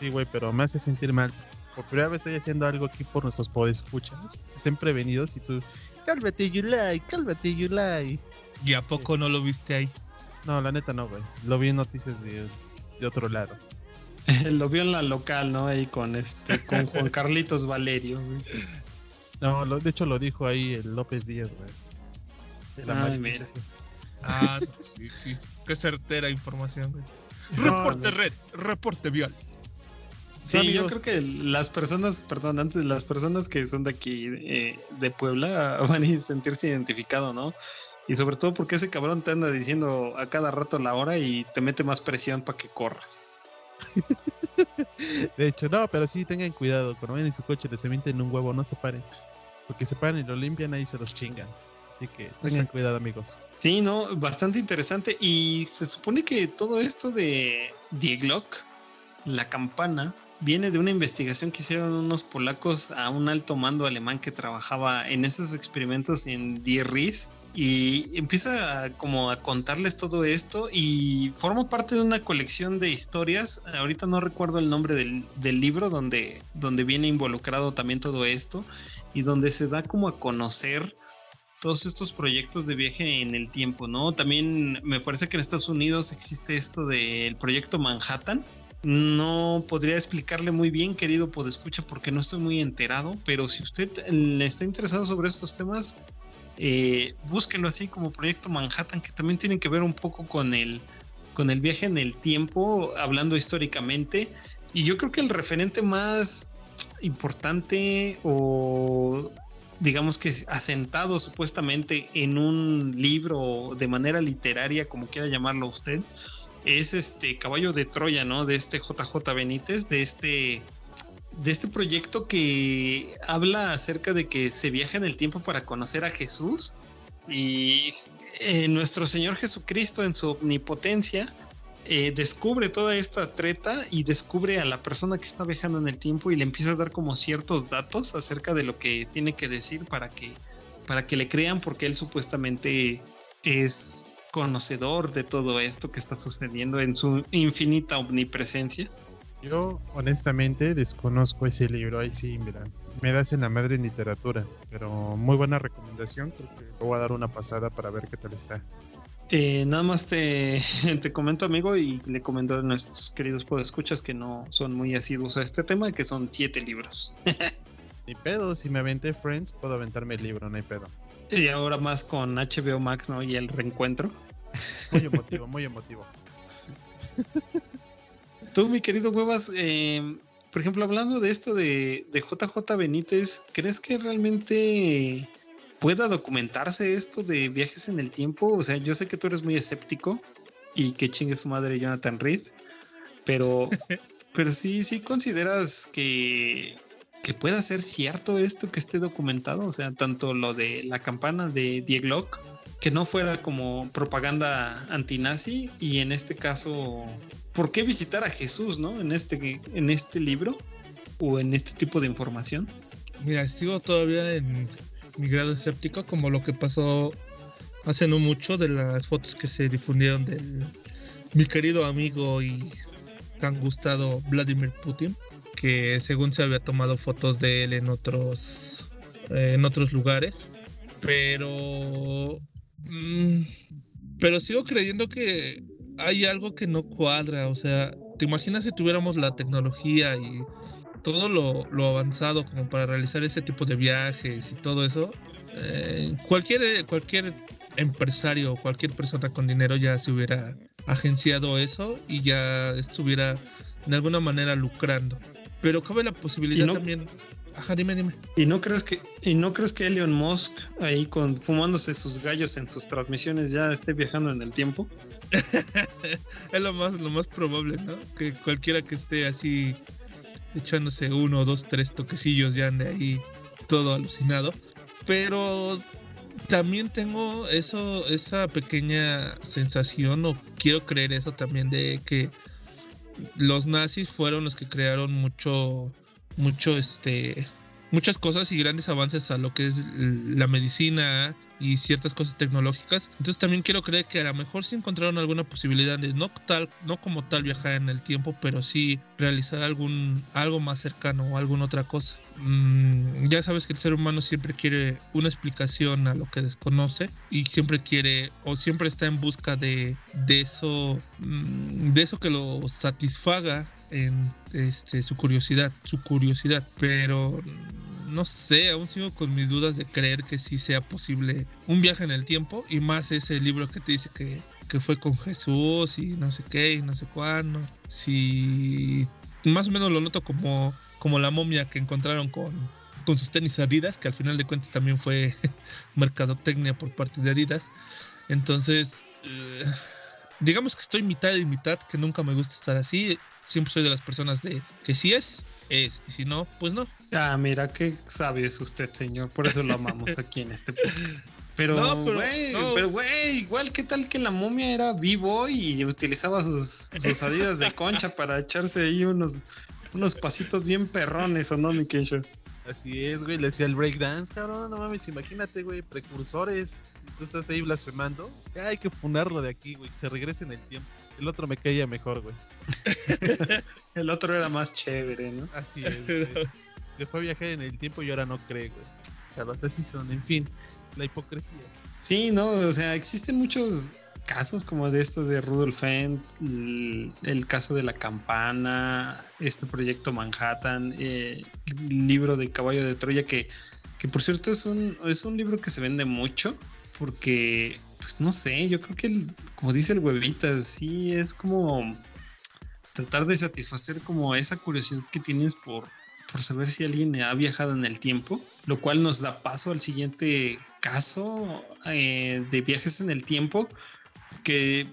Sí, güey, pero me hace sentir mal. Por primera vez estoy haciendo algo aquí por nuestros podescuchas. Estén prevenidos y tú. Cálmate, Yulai, cálmate, Yulai. ¿Y a poco no lo viste ahí? No, la neta no, güey. Lo vi en noticias de, de otro lado. (laughs) Lo vio en la local, ¿no? Ahí con este, con (laughs) Juan Carlitos Valerio. güey. No, lo- de hecho lo dijo ahí el López Díaz, güey. Ay, mira. Ah, sí, sí. Qué certera información, güey. No, Reporte no. red, reporte vial. Sí, yo amigos. creo que las personas, perdón, antes las personas que son de aquí, eh, de Puebla, (laughs) van a sentirse identificados, ¿no? Y sobre todo porque ese cabrón te anda diciendo a cada rato la hora y te mete más presión para que corras. (laughs) De hecho, no, pero sí tengan cuidado. Cuando vayan en su coche les avienten un huevo, no se paren. Porque se paran y lo limpian, ahí se los chingan. Así que tengan cuidado, amigos. Sí, no, bastante interesante. Y se supone que todo esto de Die Glock, la campana, viene de una investigación que hicieron unos polacos a un alto mando alemán que trabajaba en esos experimentos en Die Ries. Y empieza a, como a contarles todo esto y forma parte de una colección de historias. Ahorita no recuerdo el nombre del, del libro donde, donde viene involucrado también todo esto y donde se da como a conocer todos estos proyectos de viaje en el tiempo, ¿no? También me parece que en Estados Unidos existe esto del proyecto Manhattan. No podría explicarle muy bien, querido podescucha, porque no estoy muy enterado, pero si usted le está interesado sobre estos temas, eh, búsquenlo así como proyecto Manhattan, que también tiene que ver un poco con el, con el viaje en el tiempo, hablando históricamente. Y yo creo que el referente más importante o digamos que asentado supuestamente en un libro de manera literaria, como quiera llamarlo usted, es este caballo de Troya, ¿no? De este JJ Benítez, de este de este proyecto que habla acerca de que se viaja en el tiempo para conocer a Jesús y eh, nuestro Señor Jesucristo en su omnipotencia eh, descubre toda esta treta y descubre a la persona que está viajando en el tiempo y le empieza a dar como ciertos datos acerca de lo que tiene que decir para que para que le crean porque él supuestamente es conocedor de todo esto que está sucediendo en su infinita omnipresencia. Yo, honestamente, desconozco ese libro. Ahí sí, mira, me das en la madre en literatura. Pero muy buena recomendación. Creo que le voy a dar una pasada para ver qué tal está. Eh, nada más te, (laughs) te comento, amigo, y le comento a nuestros queridos podescuchas que no son muy asiduos a este tema, que son siete libros. (laughs) Ni pedo, si me aventé Friends, puedo aventarme el libro, no hay pedo. Y ahora más con HBO Max, ¿no? Y el reencuentro. Muy emotivo, muy emotivo. Tú, mi querido Huevas, eh, por ejemplo, hablando de esto de, de JJ Benítez, ¿crees que realmente pueda documentarse esto de viajes en el tiempo? O sea, yo sé que tú eres muy escéptico y que chingue su madre Jonathan Reed, pero, (laughs) pero sí, sí consideras que, que pueda ser cierto esto que esté documentado, o sea, tanto lo de la campana de Die Glock, que no fuera como propaganda antinazi y en este caso ¿por qué visitar a Jesús, no? En este, en este libro o en este tipo de información. Mira, sigo todavía en mi grado escéptico, como lo que pasó hace no mucho de las fotos que se difundieron del mi querido amigo y tan gustado Vladimir Putin, que según se había tomado fotos de él en otros eh, en otros lugares, pero mm, pero sigo creyendo que hay algo que no cuadra, o sea, ¿te imaginas si tuviéramos la tecnología y todo lo, lo avanzado como para realizar ese tipo de viajes y todo eso? Eh, cualquier, cualquier empresario cualquier persona con dinero ya se hubiera agenciado eso y ya estuviera de alguna manera lucrando. Pero cabe la posibilidad también. Ajá, dime, dime. ¿Y no crees que, y no crees que Elon Musk ahí con fumándose sus gallos en sus transmisiones ya esté viajando en el tiempo? (laughs) es lo más, lo más probable, ¿no? Que cualquiera que esté así echándose uno, dos, tres toquecillos ya ande ahí todo alucinado. Pero también tengo eso, esa pequeña sensación, o quiero creer eso también, de que los nazis fueron los que crearon mucho, mucho, este, muchas cosas y grandes avances a lo que es la medicina, y ciertas cosas tecnológicas. Entonces también quiero creer que a lo mejor sí encontraron alguna posibilidad de no tal, no como tal viajar en el tiempo, pero sí realizar algún algo más cercano o alguna otra cosa. Mm, ya sabes que el ser humano siempre quiere una explicación a lo que desconoce y siempre quiere o siempre está en busca de, de eso, mm, de eso que lo satisfaga en este, su curiosidad, su curiosidad, pero no sé, aún sigo con mis dudas de creer que sí sea posible un viaje en el tiempo y más ese libro que te dice que, fue con Jesús y no sé qué y no sé cuándo. Si más o menos lo noto como, como la momia que encontraron con, con sus tenis Adidas, que al final de cuentas también fue (laughs) mercadotecnia por parte de Adidas. Entonces, eh, digamos que estoy mitad y mitad, que nunca me gusta estar así. Siempre soy de las personas de que si es, es, y si no, pues no. Ah, mira, qué sabe es usted, señor. Por eso lo amamos (laughs) aquí en este podcast. Pero, güey, pero, güey, igual, ¿qué tal que la momia era vivo y utilizaba sus, sus salidas de concha para echarse ahí unos, unos pasitos bien perrones, ¿o no, mi Kensho? Así es, güey, le decía el breakdance, cabrón, no mames, imagínate, güey, precursores. Tú estás ahí blasfemando. Ya hay que funarlo de aquí, güey, que se regrese en el tiempo. El otro me caía mejor, güey. (laughs) el otro era más chévere, ¿no? Así es, güey. Que fue a viajar en el tiempo y ahora no cree, güey. Sea, así son, en fin, la hipocresía. Sí, no, o sea, existen muchos casos como de esto de Rudolf Fent, el, caso de la campana, este proyecto Manhattan, eh, el libro de Caballo de Troya, que, que por cierto es un, es un libro que se vende mucho, porque, pues no sé, yo creo que, como dice el huevita, sí es como tratar de satisfacer como esa curiosidad que tienes por por saber si alguien ha viajado en el tiempo, lo cual nos da paso al siguiente caso eh, de viajes en el tiempo, que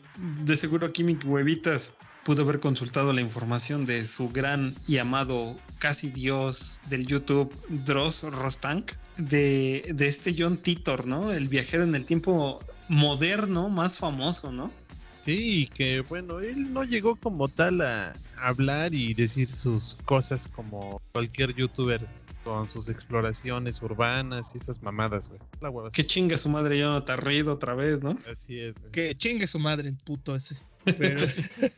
de seguro aquí mi huevitas pudo haber consultado la información de su gran y amado casi dios del YouTube, Dross Rostank, de, de este John Titor, ¿no? El viajero en el tiempo moderno más famoso, ¿no? Sí, que bueno, él no llegó como tal a hablar y decir sus cosas como cualquier youtuber con sus exploraciones urbanas y esas mamadas, güey. Que chingue su madre yo te reído otra vez, ¿no? Así es, güey. Que chingue su madre el puto ese. (laughs)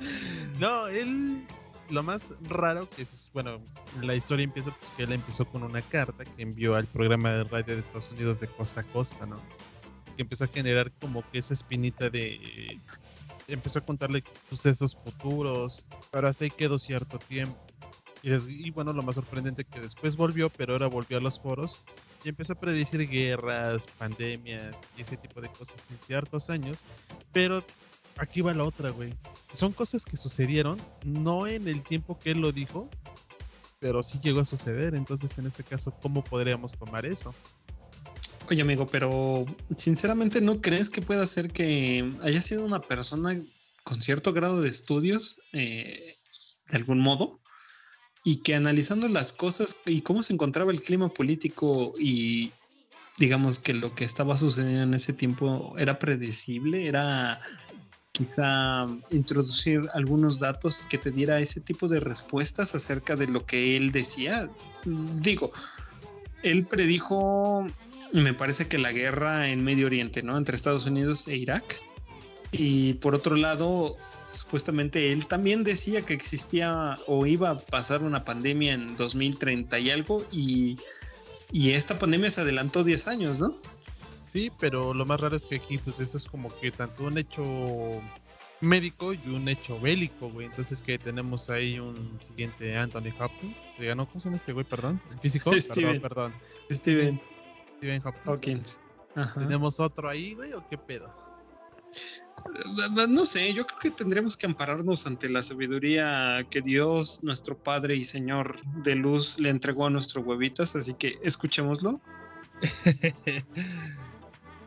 (laughs) no, él lo más raro que es, bueno, la historia empieza pues que él empezó con una carta que envió al programa de radio de Estados Unidos de costa a costa, ¿no? Que empezó a generar como que esa espinita de... empezó a contarle sucesos futuros, pero hasta ahí quedó cierto tiempo. Y, bueno, lo más sorprendente que después volvió, pero ahora volvió a los foros y empezó a predecir guerras, pandemias y ese tipo de cosas en ciertos años. Pero aquí va la otra, güey. Son cosas que sucedieron, no en el tiempo que él lo dijo, pero sí llegó a suceder. Entonces, en este caso, ¿cómo podríamos tomar eso? Oye, amigo, pero sinceramente no crees que pueda ser que haya sido una persona con cierto grado de estudios, eh, de algún modo, y que analizando las cosas y cómo se encontraba el clima político y digamos que lo que estaba sucediendo en ese tiempo era predecible, era quizá introducir algunos datos que te diera ese tipo de respuestas acerca de lo que él decía. Digo, él predijo me parece que la guerra en Medio Oriente, ¿no? Entre Estados Unidos e Irak. Y por otro lado, supuestamente él también decía que existía o iba a pasar una pandemia en 2030 y algo y, y esta pandemia se adelantó 10 años, ¿no? Sí, pero lo más raro es que aquí pues esto es como que tanto un hecho médico y un hecho bélico, güey. Entonces que tenemos ahí un siguiente Anthony Hopkins. ¿cómo se llama este güey? Perdón. ¿El físico? (laughs) Steven. Perdón, perdón. Steven Steven Hopkins. Hawkins. Ajá. ¿Tenemos otro ahí, güey, o qué pedo? No sé, yo creo que tendremos que ampararnos ante la sabiduría que Dios, nuestro Padre y Señor de luz, le entregó a nuestro huevitas, así que escuchémoslo. (laughs)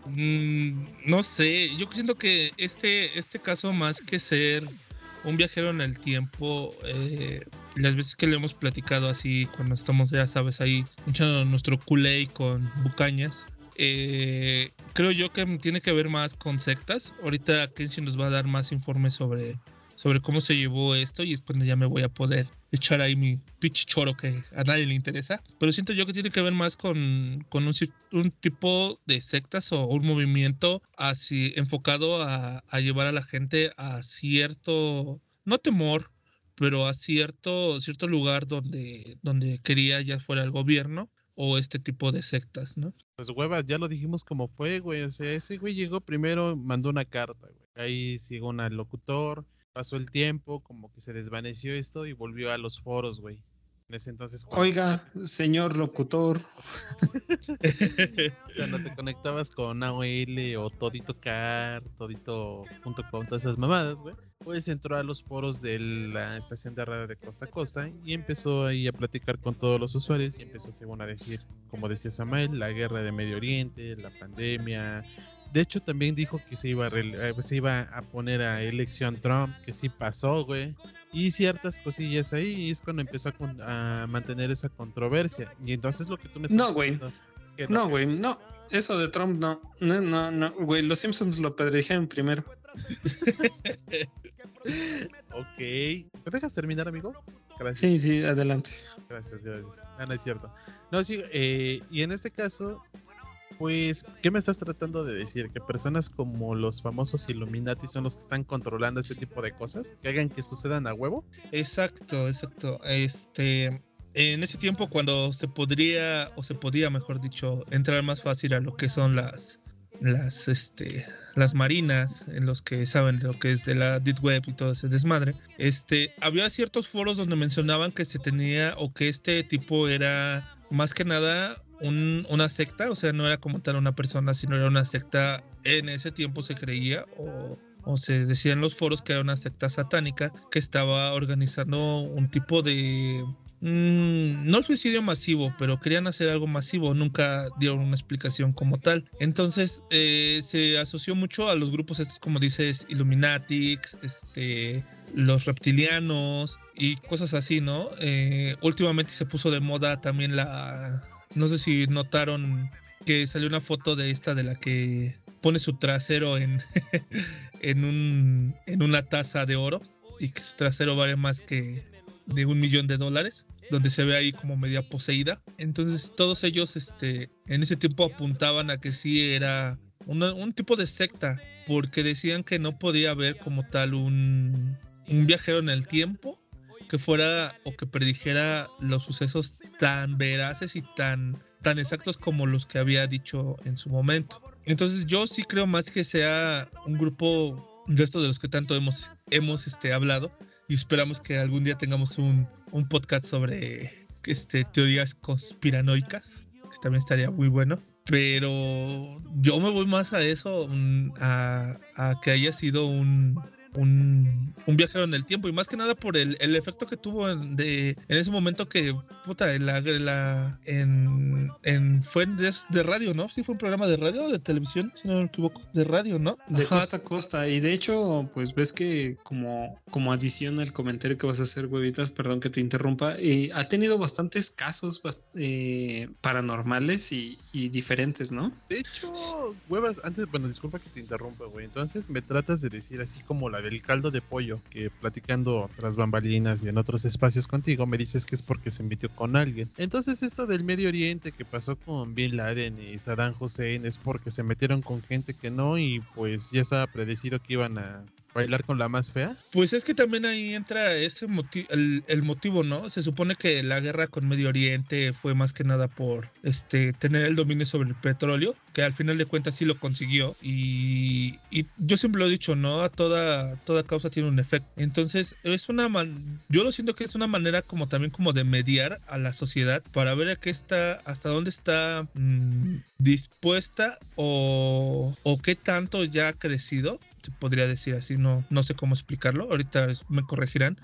Mm, no sé, yo siento que este, este caso, más que ser un viajero en el tiempo, eh, las veces que le hemos platicado así, cuando estamos, ya sabes, ahí echando nuestro culé con bucañas, eh, creo yo que tiene que ver más con sectas. Ahorita Kenshin nos va a dar más informes sobre, sobre cómo se llevó esto y es cuando ya me voy a poder echar ahí mi pitch choro que a nadie le interesa. Pero siento yo que tiene que ver más con, con un, un tipo de sectas o un movimiento así enfocado a, a llevar a la gente a cierto, no temor, pero a cierto, cierto lugar donde, donde quería ya fuera el gobierno o este tipo de sectas, ¿no? Pues huevas, ya lo dijimos como fue, güey. O sea, ese güey llegó primero, mandó una carta, güey. Ahí llegó un locutor, pasó el tiempo, como que se desvaneció esto y volvió a los foros, güey. En ese entonces, Oiga, señor locutor, (laughs) cuando te conectabas con AOL o Todito Car, Todito.com, todas esas mamadas, güey, pues entró a los foros de la estación de radio de Costa a Costa y empezó ahí a platicar con todos los usuarios y empezó, según a decir, como decía Samuel, la guerra de Medio Oriente, la pandemia. De hecho, también dijo que se iba a, eh, se iba a poner a elección Trump, que sí pasó, güey. Y ciertas cosillas ahí, y es cuando empezó a, mantener esa controversia. Y entonces lo que tú me estás No, güey. no, güey, no. Eso de Trump no. No, no, no. Güey, los Simpsons lo pedrejean primero. (laughs) Ok. ¿Me dejas terminar, amigo? Gracias. Sí, sí, adelante. Gracias, gracias. Ah, no es cierto. No, sí, eh, y en este caso, pues, ¿qué me estás tratando de decir? ¿Que personas como los famosos Illuminati son los que están controlando este tipo de cosas? ¿Que hagan que sucedan a huevo? Exacto, exacto. Este, en ese tiempo cuando se podría, o se podía, mejor dicho, entrar más fácil a lo que son las, las, este, las marinas, en los que saben lo que es de la Deep Web y todo ese desmadre, este, había ciertos foros donde mencionaban que se tenía, o que este tipo era más que nada un- una secta, o sea, no era como tal una persona, sino era una secta, en ese tiempo se creía, o o se decía en los foros que era una secta satánica que estaba organizando un tipo de mm, no suicidio masivo, pero querían hacer algo masivo, nunca dieron una explicación como tal. Entonces eh, se asoció mucho a los grupos estos, como dices, Illuminatics, este, los reptilianos y cosas así, ¿no? Eh, últimamente se puso de moda también la, no sé si notaron que salió una foto de esta de la que pone su trasero en, (laughs) en, un, en una taza de oro y que su trasero vale más que de un millón de dólares, donde se ve ahí como media poseída. Entonces todos ellos este, en ese tiempo apuntaban a que sí era un tipo de secta, porque decían que no podía haber como tal un, un viajero en el tiempo que fuera o que predijera los sucesos tan veraces y tan, tan exactos como los que había dicho en su momento. Entonces yo sí creo más que sea un grupo de estos de los que tanto hemos, hemos este, hablado y esperamos que algún día tengamos un, un podcast sobre este, teorías conspiranoicas, que también estaría muy bueno. Pero yo me voy más a eso, mm, a, a que haya sido un, un, un viajero en el tiempo y más que nada por el, el efecto que tuvo en, de, en ese momento que, puta, en la, la- en, en- fue de, de radio, ¿no? Sí, fue un programa de radio o de televisión, si no me equivoco, de radio, ¿no? De Ajá. costa a costa. Y de hecho, pues ves que como, como adición al comentario que vas a hacer, huevitas, perdón que te interrumpa, eh, ha tenido bastantes casos eh, paranormales y, y diferentes, ¿no? De hecho, huevas, antes, bueno, disculpa que te interrumpa, güey. Entonces me tratas de decir así como la del caldo de pollo. Que platicando tras bambalinas y en otros espacios contigo, me dices que es porque se metió con alguien. Entonces, esto del Medio Oriente que pasó con Bin Laden y Saddam Hussein es porque se metieron con gente que no y pues ya estaba predecido que iban a bailar con la más fea? Pues es que también ahí entra ese motivo, el, motivo, ¿no? Se supone que la guerra con Medio Oriente fue más que nada por este tener el dominio sobre el petróleo, que al final de cuentas sí lo consiguió. Y, yo siempre lo he dicho, ¿no? A toda, toda causa tiene un efecto. Entonces, es una man yo lo siento que es una manera como también como de mediar a la sociedad para ver a qué está, hasta dónde está mm, dispuesta o, o qué tanto ya ha crecido podría decir así, no, no sé cómo explicarlo, ahorita me corregirán,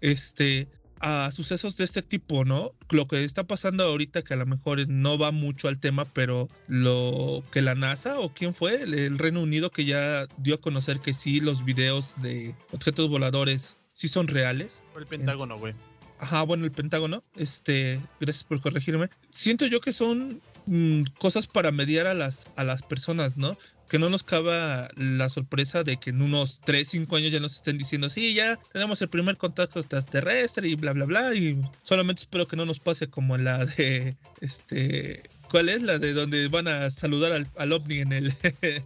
este, a sucesos de este tipo, ¿no? Lo que está pasando ahorita, que a lo mejor no va mucho al tema, pero lo que la NASA o quién fue, el, Reino Unido, que ya dio a conocer que sí, los videos de objetos voladores sí son reales. el Pentágono, güey. Ajá, bueno, el Pentágono, este, gracias por corregirme. Siento yo que son mm, cosas para mediar a las, a las personas, ¿no? Que no nos caba la sorpresa de que en unos 3, 5 años ya nos estén diciendo, sí, ya tenemos el primer contacto extraterrestre y bla, bla, bla. Y solamente espero que no nos pase como la de, este, ¿cuál es? La de donde van a saludar al, al ovni en el,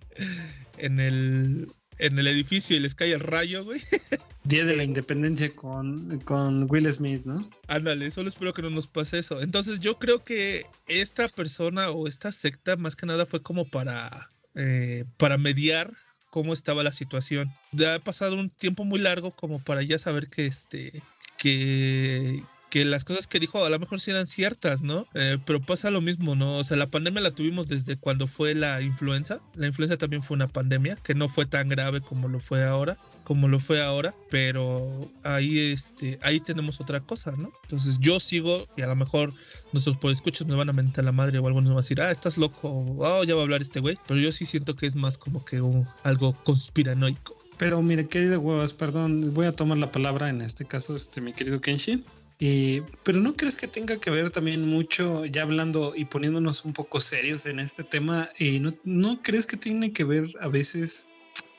(laughs) en el, en el edificio y les cae el rayo, güey. (laughs) Día de la Independencia con, con Will Smith, ¿no? Ándale, solo espero que no nos pase eso. Entonces yo creo que esta persona o esta secta más que nada fue como para eh, para mediar cómo estaba la situación. Ya ha pasado un tiempo muy largo como para ya saber que este que que las cosas que dijo a lo mejor sí eran ciertas, ¿no? Eh, pero pasa lo mismo, ¿no? O sea, la pandemia la tuvimos desde cuando fue la influenza. La influenza también fue una pandemia que no fue tan grave como lo fue ahora, como lo fue ahora, pero ahí este ahí tenemos otra cosa, ¿no? Entonces yo sigo y a lo mejor nuestros podescuchos me van a mentar la madre o algo nos van a decir, "Ah, estás loco." "Oh, ya va a hablar este güey." Pero yo sí siento que es más como que un, algo conspiranoico. Pero mire, querido huevas, perdón, voy a tomar la palabra en este caso, este mi querido Kenshin. Pero no crees que tenga que ver también mucho, ya hablando y poniéndonos un poco serios en este tema, eh, no, no, crees que tiene que ver a veces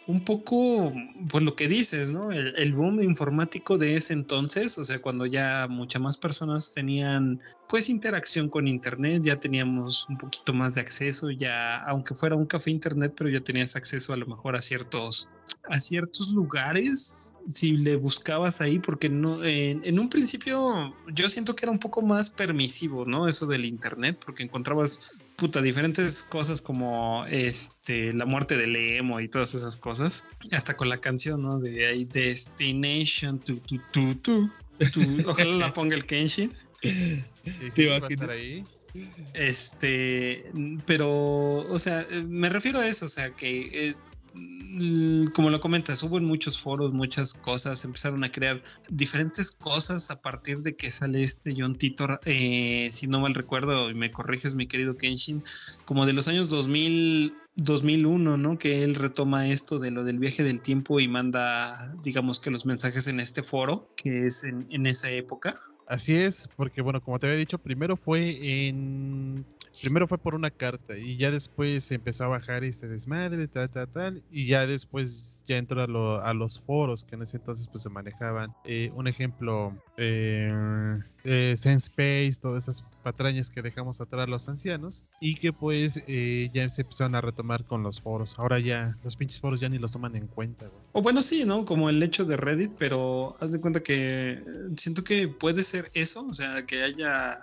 un poco, pues lo que dices, ¿no? El, boom informático de ese entonces, o sea, cuando ya muchas más personas tenían pues interacción con internet, ya teníamos un poquito más de acceso, ya aunque fuera un café internet, pero ya tenías acceso a lo mejor a ciertos a ciertos lugares si le buscabas ahí porque no en, un principio yo siento que era un poco más permisivo no eso del internet porque encontrabas puta diferentes cosas como este la muerte de Lemo y todas esas cosas hasta con la canción no de ahí Destination tu tu tu tu, (laughs) ojalá la ponga el Kenshin. Sí, va a estar ahí. Este, pero, o sea, me refiero a eso, o sea, que eh, como lo comentas, hubo en muchos foros muchas cosas, empezaron a crear diferentes cosas a partir de que sale este John Titor, eh, si no mal recuerdo, y me corriges mi querido Kenshin, como de los años 2000, 2001, ¿no? Que él retoma esto de lo del viaje del tiempo y manda, digamos que los mensajes en este foro, que es en, esa época. Así es, porque bueno, como te había dicho, primero fue en primero fue por una carta y ya después se empezó a bajar este desmadre, tal, tal, tal, y ya después ya entró a, los foros que en ese entonces pues se manejaban. Eh, un ejemplo, eh, eh, Space, todas esas patrañas que dejamos atrás los ancianos y que pues eh, ya se empezaron a retomar con los foros. Ahora ya los pinches foros ya ni los toman en cuenta. O bueno, sí, ¿no? Como el hecho de Reddit, pero haz de cuenta que siento que puede ser eso, o sea, que haya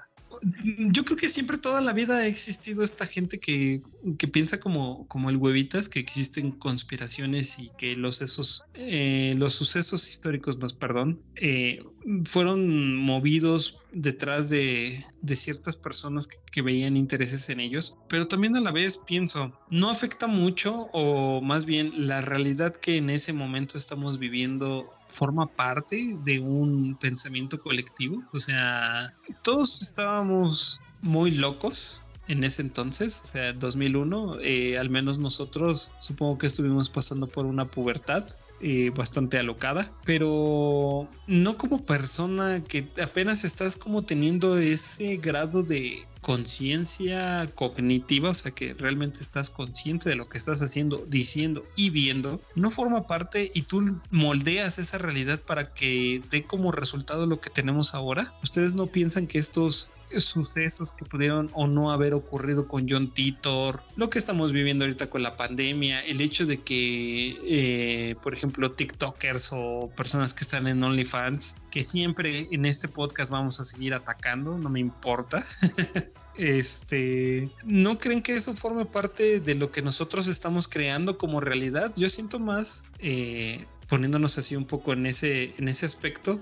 yo creo que siempre toda la vida ha existido esta gente que, que piensa como, como el huevitas, que existen conspiraciones y que los, esos, eh, los sucesos históricos, más perdón, eh, fueron movidos detrás de, de ciertas personas que, que, veían intereses en ellos, pero también a la vez pienso, no afecta mucho o más bien la realidad que en ese momento estamos viviendo forma parte de un pensamiento colectivo, o sea, todos estábamos muy locos en ese entonces, o sea, 2001, eh, al menos nosotros supongo que estuvimos pasando por una pubertad eh, bastante alocada, pero no como persona que apenas estás como teniendo ese grado de conciencia cognitiva, o sea, que realmente estás consciente de lo que estás haciendo, diciendo y viendo, no forma parte y tú moldeas esa realidad para que dé como resultado lo que tenemos ahora. ¿Ustedes no piensan que estos sucesos que pudieron o no haber ocurrido con John Titor, lo que estamos viviendo ahorita con la pandemia, el hecho de que, eh, por ejemplo, TikTokers o personas que están en OnlyFans, que siempre en este podcast vamos a seguir atacando, no me importa. (laughs) Este, ¿no creen que eso forme parte de lo que nosotros estamos creando como realidad? Yo siento más, eh, poniéndonos así un poco en ese, en ese aspecto,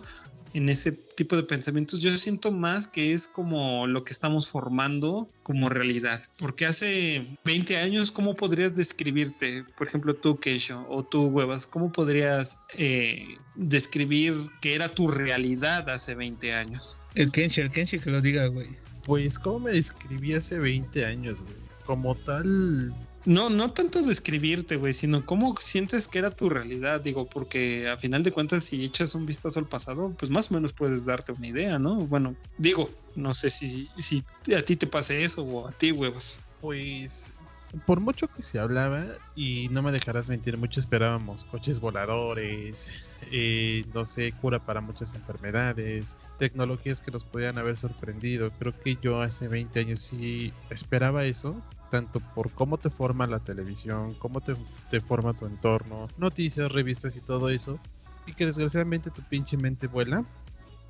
en ese tipo de pensamientos, yo siento más que es como lo que estamos formando como realidad. Porque hace 20 años, ¿cómo podrías describirte? Por ejemplo, tú, Keisho, o tú, Huevas, ¿cómo podrías eh, describir qué era tu realidad hace 20 años? El Kenshi, el Kenshi que lo diga, güey. Pues, ¿cómo me describí hace 20 años, güey? Como tal, no, no tanto describirte, güey, sino cómo sientes que era tu realidad, digo, porque a final de cuentas, si echas un vistazo al pasado, pues más o menos puedes darte una idea, ¿no? Bueno, digo, no sé si, si a ti te pase eso o a ti, huevos. Pues por mucho que se hablaba, y no me dejarás mentir, mucho esperábamos coches voladores, eh, no sé, cura para muchas enfermedades, tecnologías que nos podían haber sorprendido. Creo que yo hace 20 años sí esperaba eso, tanto por cómo te forma la televisión, cómo te, forma tu entorno, noticias, revistas y todo eso, y que desgraciadamente tu pinche mente vuela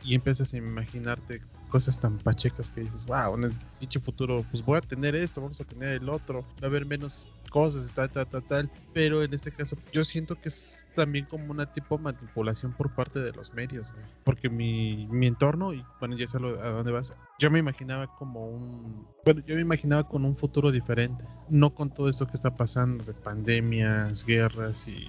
y empiezas a imaginarte cosas tan pachecas que dices, wow, en el pinche futuro, pues voy a tener esto, vamos a tener el otro, va a haber menos cosas, tal, tal, tal, tal. Pero en este caso, yo siento que es también como una tipo manipulación por parte de los medios, porque mi, mi entorno, y bueno, ya sé a dónde vas, yo me imaginaba como un, bueno, yo me imaginaba con un futuro diferente, no con todo esto que está pasando de pandemias, guerras y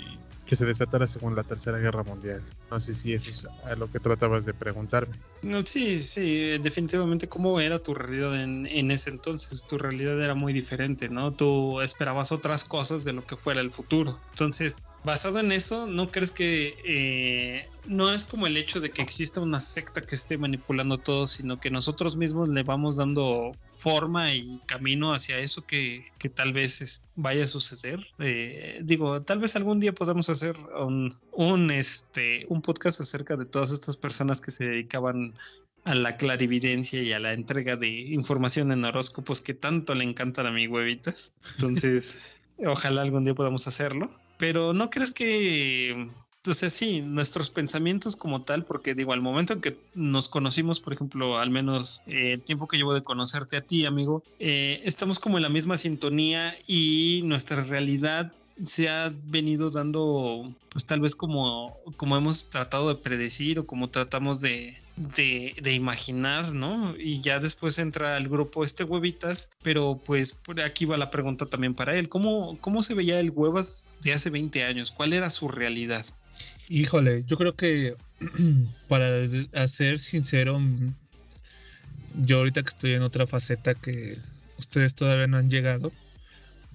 que se desatara según la Tercera Guerra Mundial. No sé si eso es a lo que tratabas de preguntarme. No, sí, sí, definitivamente cómo era tu realidad en, ese entonces. Tu realidad era muy diferente, ¿no? Tú esperabas otras cosas de lo que fuera el futuro. Entonces, basado en eso, ¿no crees que eh, no es como el hecho de que exista una secta que esté manipulando todo, sino que nosotros mismos le vamos dando forma y camino hacia eso que, que tal vez vaya a suceder. Eh, digo, tal vez algún día podamos hacer un, un, este, un podcast acerca de todas estas personas que se dedicaban a la clarividencia y a la entrega de información en horóscopos que tanto le encantan a mi huevitas. Entonces, (laughs) ojalá algún día podamos hacerlo. Pero ¿no crees que entonces sí, nuestros pensamientos como tal, porque digo, al momento en que nos conocimos, por ejemplo, al menos eh, el tiempo que llevo de conocerte a ti, amigo, eh, estamos como en la misma sintonía y nuestra realidad se ha venido dando, pues tal vez como, como hemos tratado de predecir o como tratamos de, de, imaginar, ¿no? Y ya después entra el grupo este huevitas, pero pues por aquí va la pregunta también para él. ¿Cómo, cómo se veía el huevas de hace 20 años? ¿Cuál era su realidad? Híjole, yo creo que (clears throat) para ser sincero, mm, yo ahorita que estoy en otra faceta que ustedes todavía no han llegado,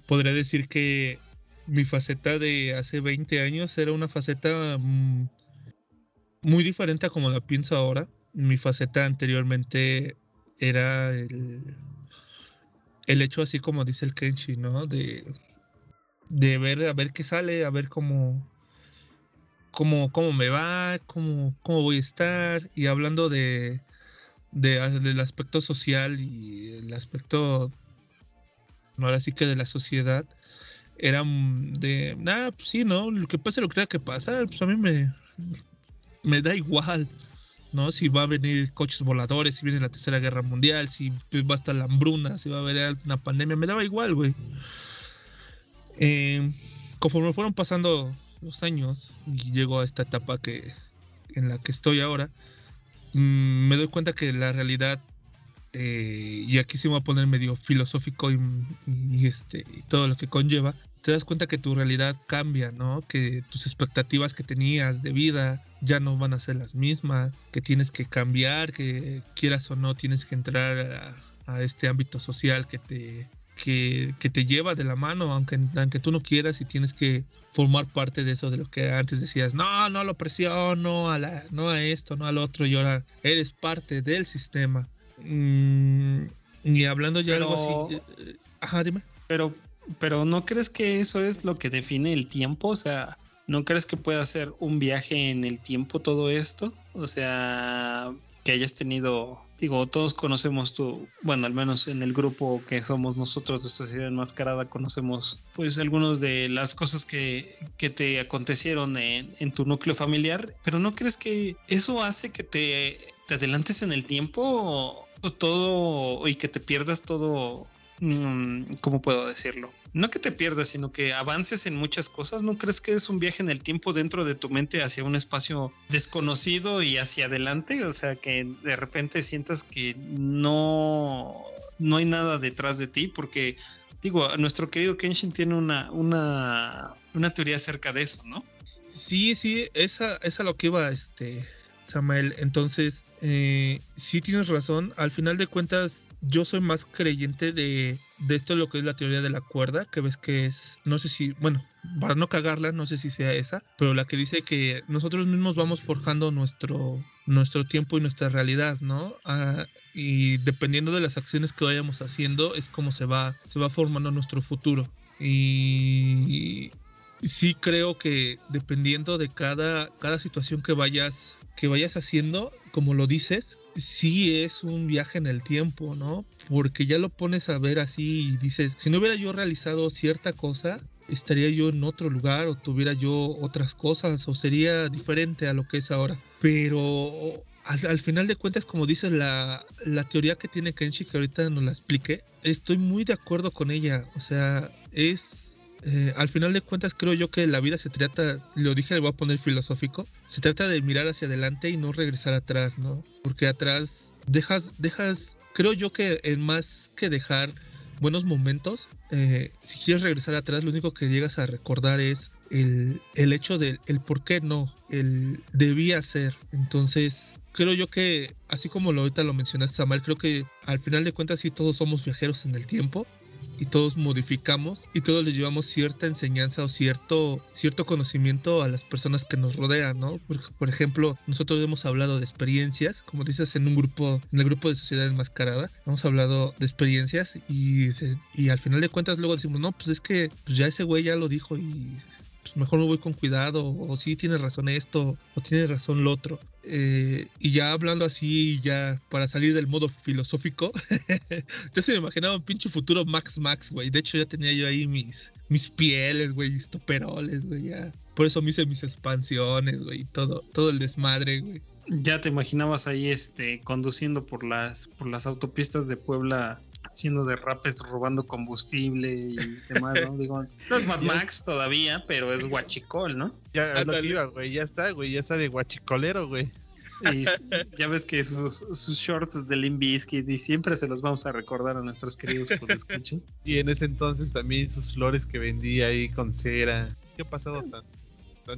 podría decir que mi faceta de hace 20 años era una faceta mm, muy diferente a como la pienso ahora. Mi faceta anteriormente era el, el hecho así como dice el Kenshi, ¿no? De, de ver a ver qué sale, a ver cómo cómo, cómo me va, cómo, cómo voy a estar. Y hablando de, del aspecto social y el aspecto, ahora sí que de la sociedad, era de, nada, pues sí, ¿no? Lo que pase, lo que tenga que pasar, pues a mí me, me da igual, ¿no? Si va a venir coches voladores, si viene la Tercera Guerra Mundial, si va a estar la hambruna, si va a haber una pandemia, me daba igual, güey. Eh, conforme fueron pasando los años y llego a esta etapa que en la que estoy ahora, mm, me doy cuenta que la realidad, eh, y aquí sí me voy a poner medio filosófico y, este, todo lo que conlleva, te das cuenta que tu realidad cambia, ¿no? Que tus expectativas que tenías de vida ya no van a ser las mismas, que tienes que cambiar, que quieras o no tienes que entrar a este ámbito social que te que, te lleva de la mano, aunque, aunque tú no quieras y tienes que formar parte de eso, de lo que antes decías, no, no lo presiono, a la, no a esto, no al otro, y ahora eres parte del sistema. Mm, Y hablando ya Pero- algo así. eh, Ajá, dime. Pero, pero ¿no crees que eso es lo que define el tiempo? O sea, ¿no crees que pueda ser un viaje en el tiempo todo esto? O sea, que hayas tenido, digo, todos conocemos tu, bueno, al menos en el grupo que somos nosotros de Sociedad Enmascarada, conocemos pues algunas de las cosas que, que te acontecieron en, en tu núcleo familiar, pero ¿no crees que eso hace que te, te adelantes en el tiempo o, o todo y que te pierdas todo mm, ¿cómo puedo decirlo? No que te pierdas, sino que avances en muchas cosas. ¿No crees que es un viaje en el tiempo dentro de tu mente hacia un espacio desconocido y hacia adelante? O sea, que de repente sientas que no, no hay nada detrás de ti, porque digo, nuestro querido Kenshin tiene una, una, una teoría acerca de eso, ¿no? Sí, sí, esa, esa lo que iba, este, Samael. Entonces, eh, sí tienes razón. Al final de cuentas, yo soy más creyente de, de esto, lo que es la teoría de la cuerda, que ves que es, no sé si, bueno, para no cagarla, no sé si sea esa, pero la que dice que nosotros mismos vamos forjando nuestro, nuestro tiempo y nuestra realidad, ¿no? Ah, y dependiendo de las acciones que vayamos haciendo, es como se va, se va formando nuestro futuro. Y sí creo que dependiendo de cada, cada situación que vayas, que vayas haciendo, como lo dices, sí es un viaje en el tiempo, ¿no? Porque ya lo pones a ver así y dices, si no hubiera yo realizado cierta cosa, estaría yo en otro lugar o tuviera yo otras cosas o sería diferente a lo que es ahora. Pero al, al final de cuentas, como dices, la, la teoría que tiene Kenshi, que ahorita nos la explique, estoy muy de acuerdo con ella. O sea, es eh, al final de cuentas creo yo que la vida se trata, lo dije, le voy a poner filosófico, se trata de mirar hacia adelante y no regresar atrás, ¿no? Porque atrás dejas, dejas, creo yo que en más que dejar buenos momentos, eh, si quieres regresar atrás, lo único que llegas a recordar es el, el hecho del el por qué no, el debía ser. Entonces, creo yo que, así como lo ahorita lo mencionaste, Samuel, creo que al final de cuentas sí todos somos viajeros en el tiempo y todos modificamos y todos les llevamos cierta enseñanza o cierto, cierto conocimiento a las personas que nos rodean, ¿no? Por, por ejemplo, nosotros hemos hablado de experiencias, como dices en un grupo, en el grupo de Sociedad Enmascarada, hemos hablado de experiencias y, y al final de cuentas luego decimos, no, pues es que pues ya ese güey ya lo dijo y mejor me voy con cuidado, o sí tiene razón esto, o tiene razón lo otro. Eh, y ya hablando así, ya para salir del modo filosófico, (laughs) yo se me imaginaba un pinche futuro Max Max, güey. De hecho, ya tenía yo ahí mis, mis pieles, güey, mis toperoles, güey, ya. Por eso me hice mis expansiones, güey, todo, todo el desmadre, güey. Ya te imaginabas ahí este conduciendo por las por las autopistas de Puebla haciendo derrapes, robando combustible y demás, ¿no? (laughs) Digo, no es Mad. Max todavía, pero es guachicol, ¿no? (laughs) Ya, lo güey, ya está, güey, ya está de guachicolero, güey. Y ya ves que sus, sus shorts de Limp Bizkit y siempre se los vamos a recordar a nuestros queridos por escuchen. (laughs) Y en ese entonces también sus flores que vendía ahí con cera. ¿Qué ha pasado tan, tan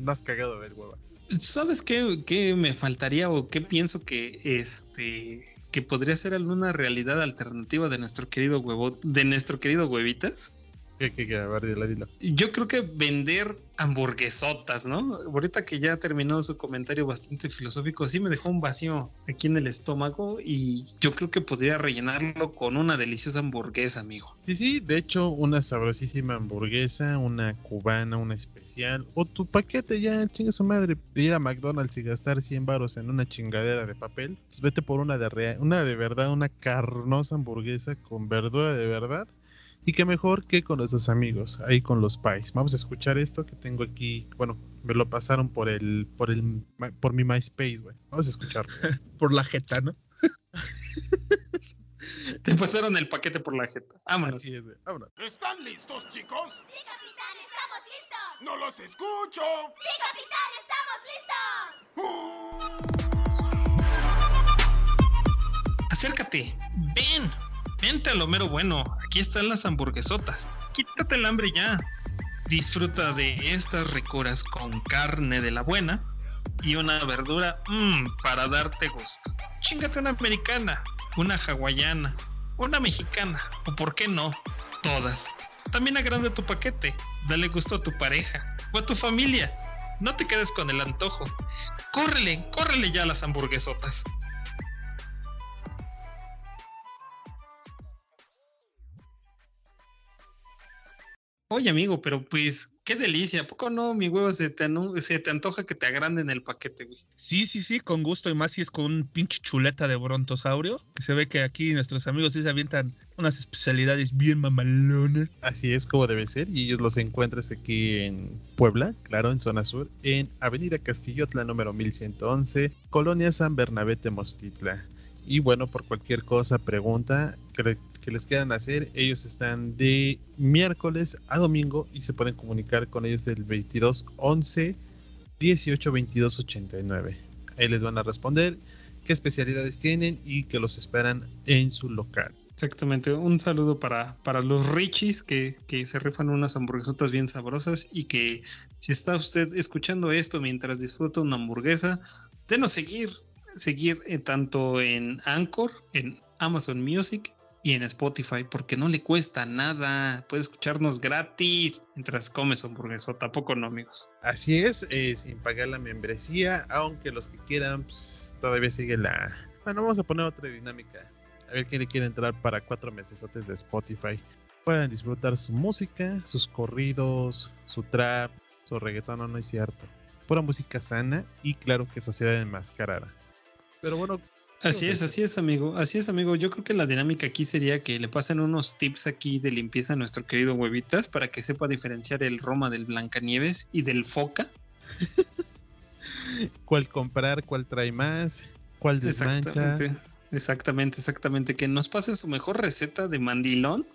más cagado ver, huevas? ¿Sabes qué, qué me faltaría o qué pienso que este que podría ser alguna realidad alternativa de nuestro querido huevo, de nuestro querido huevitas? ¿Qué, qué, qué? A ver, dila, dila. Yo creo que vender hamburguesotas, ¿no? Ahorita que ya terminó su comentario bastante filosófico, sí me dejó un vacío aquí en el estómago y yo creo que podría rellenarlo con una deliciosa hamburguesa, amigo. Sí, sí, de hecho, una sabrosísima hamburguesa, una cubana, una especial, o tu paquete ya, chinga su madre, de ir a McDonald's y gastar 100 baros en una chingadera de papel, pues vete por una de, rea- una de verdad, una carnosa hamburguesa con verdura de verdad, y que mejor que con nuestros amigos, ahí con los pais. Vamos a escuchar esto que tengo aquí, bueno, me lo pasaron por el, por el, por mi MySpace, güey. Vamos a escucharlo. (laughs) Por la jeta, ¿no? (laughs) Te pasaron el paquete por la jeta. Vámonos. Así es, güey. Vámonos. ¿Están listos, chicos? Sí, capitán, estamos listos. ¡No los escucho! Sí, capitán, estamos listos. Acércate, ven, vente al Homero Bueno. Aquí están las hamburguesotas. Quítate el hambre ya. Disfruta de estas ricuras con carne de la buena y una verdura mmm, para darte gusto. Chingate una americana, una hawaiana, una mexicana o por qué no, todas. También agranda tu paquete, dale gusto a tu pareja o a tu familia. No te quedes con el antojo. Córrele, córrele ya a las hamburguesotas. Oye, amigo, pero pues, qué delicia. ¿A poco no, mi huevo, se te, se te antoja que te agranden el paquete, güey? Sí, sí, sí, con gusto y más si es con un pinche chuleta de brontosaurio, que se ve que aquí nuestros amigos sí se avientan unas especialidades bien mamalonas. Así es como debe ser y ellos los encuentras aquí en Puebla, claro, en zona sur, en Avenida Castillotla número 1111, Colonia San Bernabé Temostitla. Y bueno, por cualquier cosa, pregunta que, le- que les quieran hacer, ellos están de miércoles a domingo y se pueden comunicar con ellos del 22 11 18 22 89. Ahí les van a responder qué especialidades tienen y que los esperan en su local. Exactamente. Un saludo para, para los Richis que, que se rifan unas hamburguesotas bien sabrosas y que si está usted escuchando esto mientras disfruta una hamburguesa, denos seguir, seguir eh, tanto en Anchor, en Amazon Music y en Spotify, porque no le cuesta nada. Puede escucharnos gratis mientras comes hamburguesota. ¿A poco no, amigos? Así es, eh, sin pagar la membresía, aunque los que quieran, pues, todavía sigue la... Bueno, vamos a poner otra dinámica. A ver quién le quiere entrar para cuatro meses de Spotify. Puedan disfrutar su música, sus corridos, su trap, su reggaetón, no, no es cierto. Pura música sana y claro que sociedad enmascarada. Pero bueno, Así es, así es, amigo. Así es, amigo. Yo creo que la dinámica aquí sería que le pasen unos tips aquí de limpieza a nuestro querido Huevitas para que sepa diferenciar el Roma del Blancanieves y del Foca. (laughs) ¿cuál comprar? ¿Cuál trae más? ¿Cuál desmancha? Exactamente. Exactamente, exactamente. Que nos pase su mejor receta de mandilón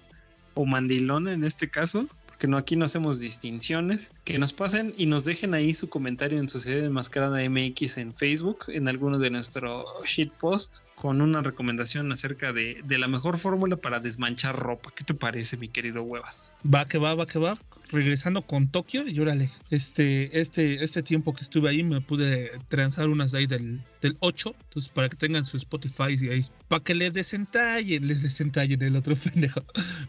o mandilón en este caso. Porque no, aquí no hacemos distinciones. Que nos pasen y nos dejen ahí su comentario en Sociedad Enmascarada MX en Facebook, en alguno de nuestros shitpost, con una recomendación acerca de, de la mejor fórmula para desmanchar ropa. ¿Qué te parece, mi querido Huevas? Va que va, va que va. Regresando con Tokio y órale, este, este, este tiempo que estuve ahí me pude transar unas de ahí del, del 8, entonces para que tengan su Spotify y ahí, para que le desentallen, les desentallen el otro (laughs) pendejo,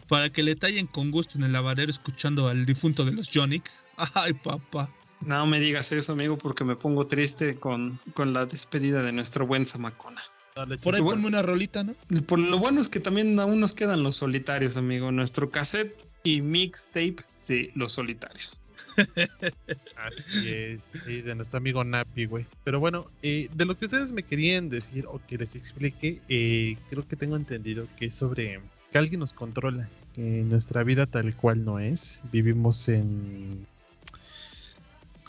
para que le tallen con gusto en el lavadero escuchando al difunto de los Jonix. Ay, papá. No me digas eso, amigo, porque me pongo triste con, con la despedida de nuestro buen Zamacona. Dale, Por ahí ponme una rolita, ¿no? Por lo bueno es que también aún nos quedan los solitarios, amigo. Nuestro cassette y mixtape de los solitarios. (laughs) Así es, de nuestro amigo Napi, güey. Pero bueno, eh, de lo que ustedes me querían decir o que les explique, eh, creo que tengo entendido que es sobre que alguien nos controla, nuestra vida tal cual no es. Vivimos en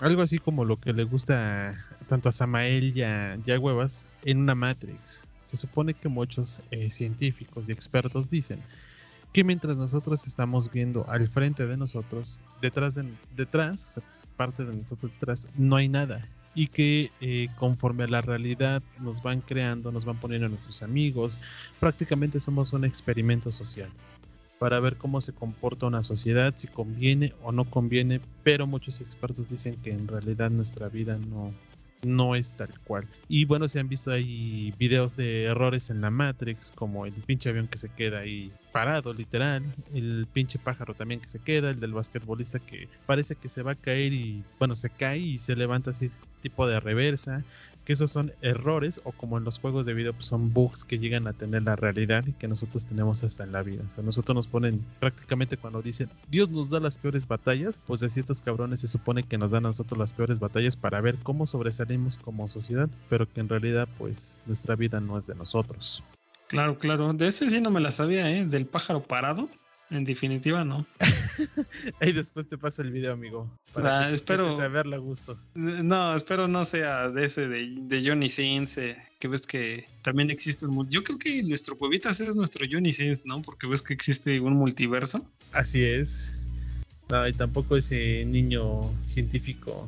algo así como lo que le gusta tanto a Samael y a, y a Huevas en una Matrix. Se supone que muchos eh, científicos y expertos dicen que mientras nosotros estamos viendo al frente de nosotros, detrás de detrás, parte de nosotros detrás, no hay nada. Y que eh, conforme a la realidad nos van creando, nos van poniendo nuestros amigos, prácticamente somos un experimento social para ver cómo se comporta una sociedad, si conviene o no conviene, pero muchos expertos dicen que en realidad nuestra vida no, no es tal cual. Y bueno, se han visto ahí videos de errores en la Matrix, como el pinche avión que se queda ahí parado, literal, el pinche pájaro también que se queda, el del basquetbolista que parece que se va a caer y bueno, se cae y se levanta así tipo de reversa. Que esos son errores o como en los juegos de video pues son bugs que llegan a tener la realidad y que nosotros tenemos hasta en la vida. O sea, nosotros nos ponen prácticamente cuando dicen Dios nos da las peores batallas, pues de ciertos cabrones se supone que nos dan a nosotros las peores batallas para ver cómo sobresalimos como sociedad, pero que en realidad pues nuestra vida no es de nosotros. Claro, claro. De ese sí no me la sabía, ¿eh? Del pájaro parado. En definitiva, no. (laughs) Y después te pasa el video, amigo. Ah, que te espero- sientes a gusto. No, espero no sea de ese de, de Johnny Sins, eh, que ves que también existe un... Yo creo que nuestro Huevitas es nuestro Johnny Sins, ¿no? Porque ves que existe un multiverso. Así es. No, y tampoco ese niño científico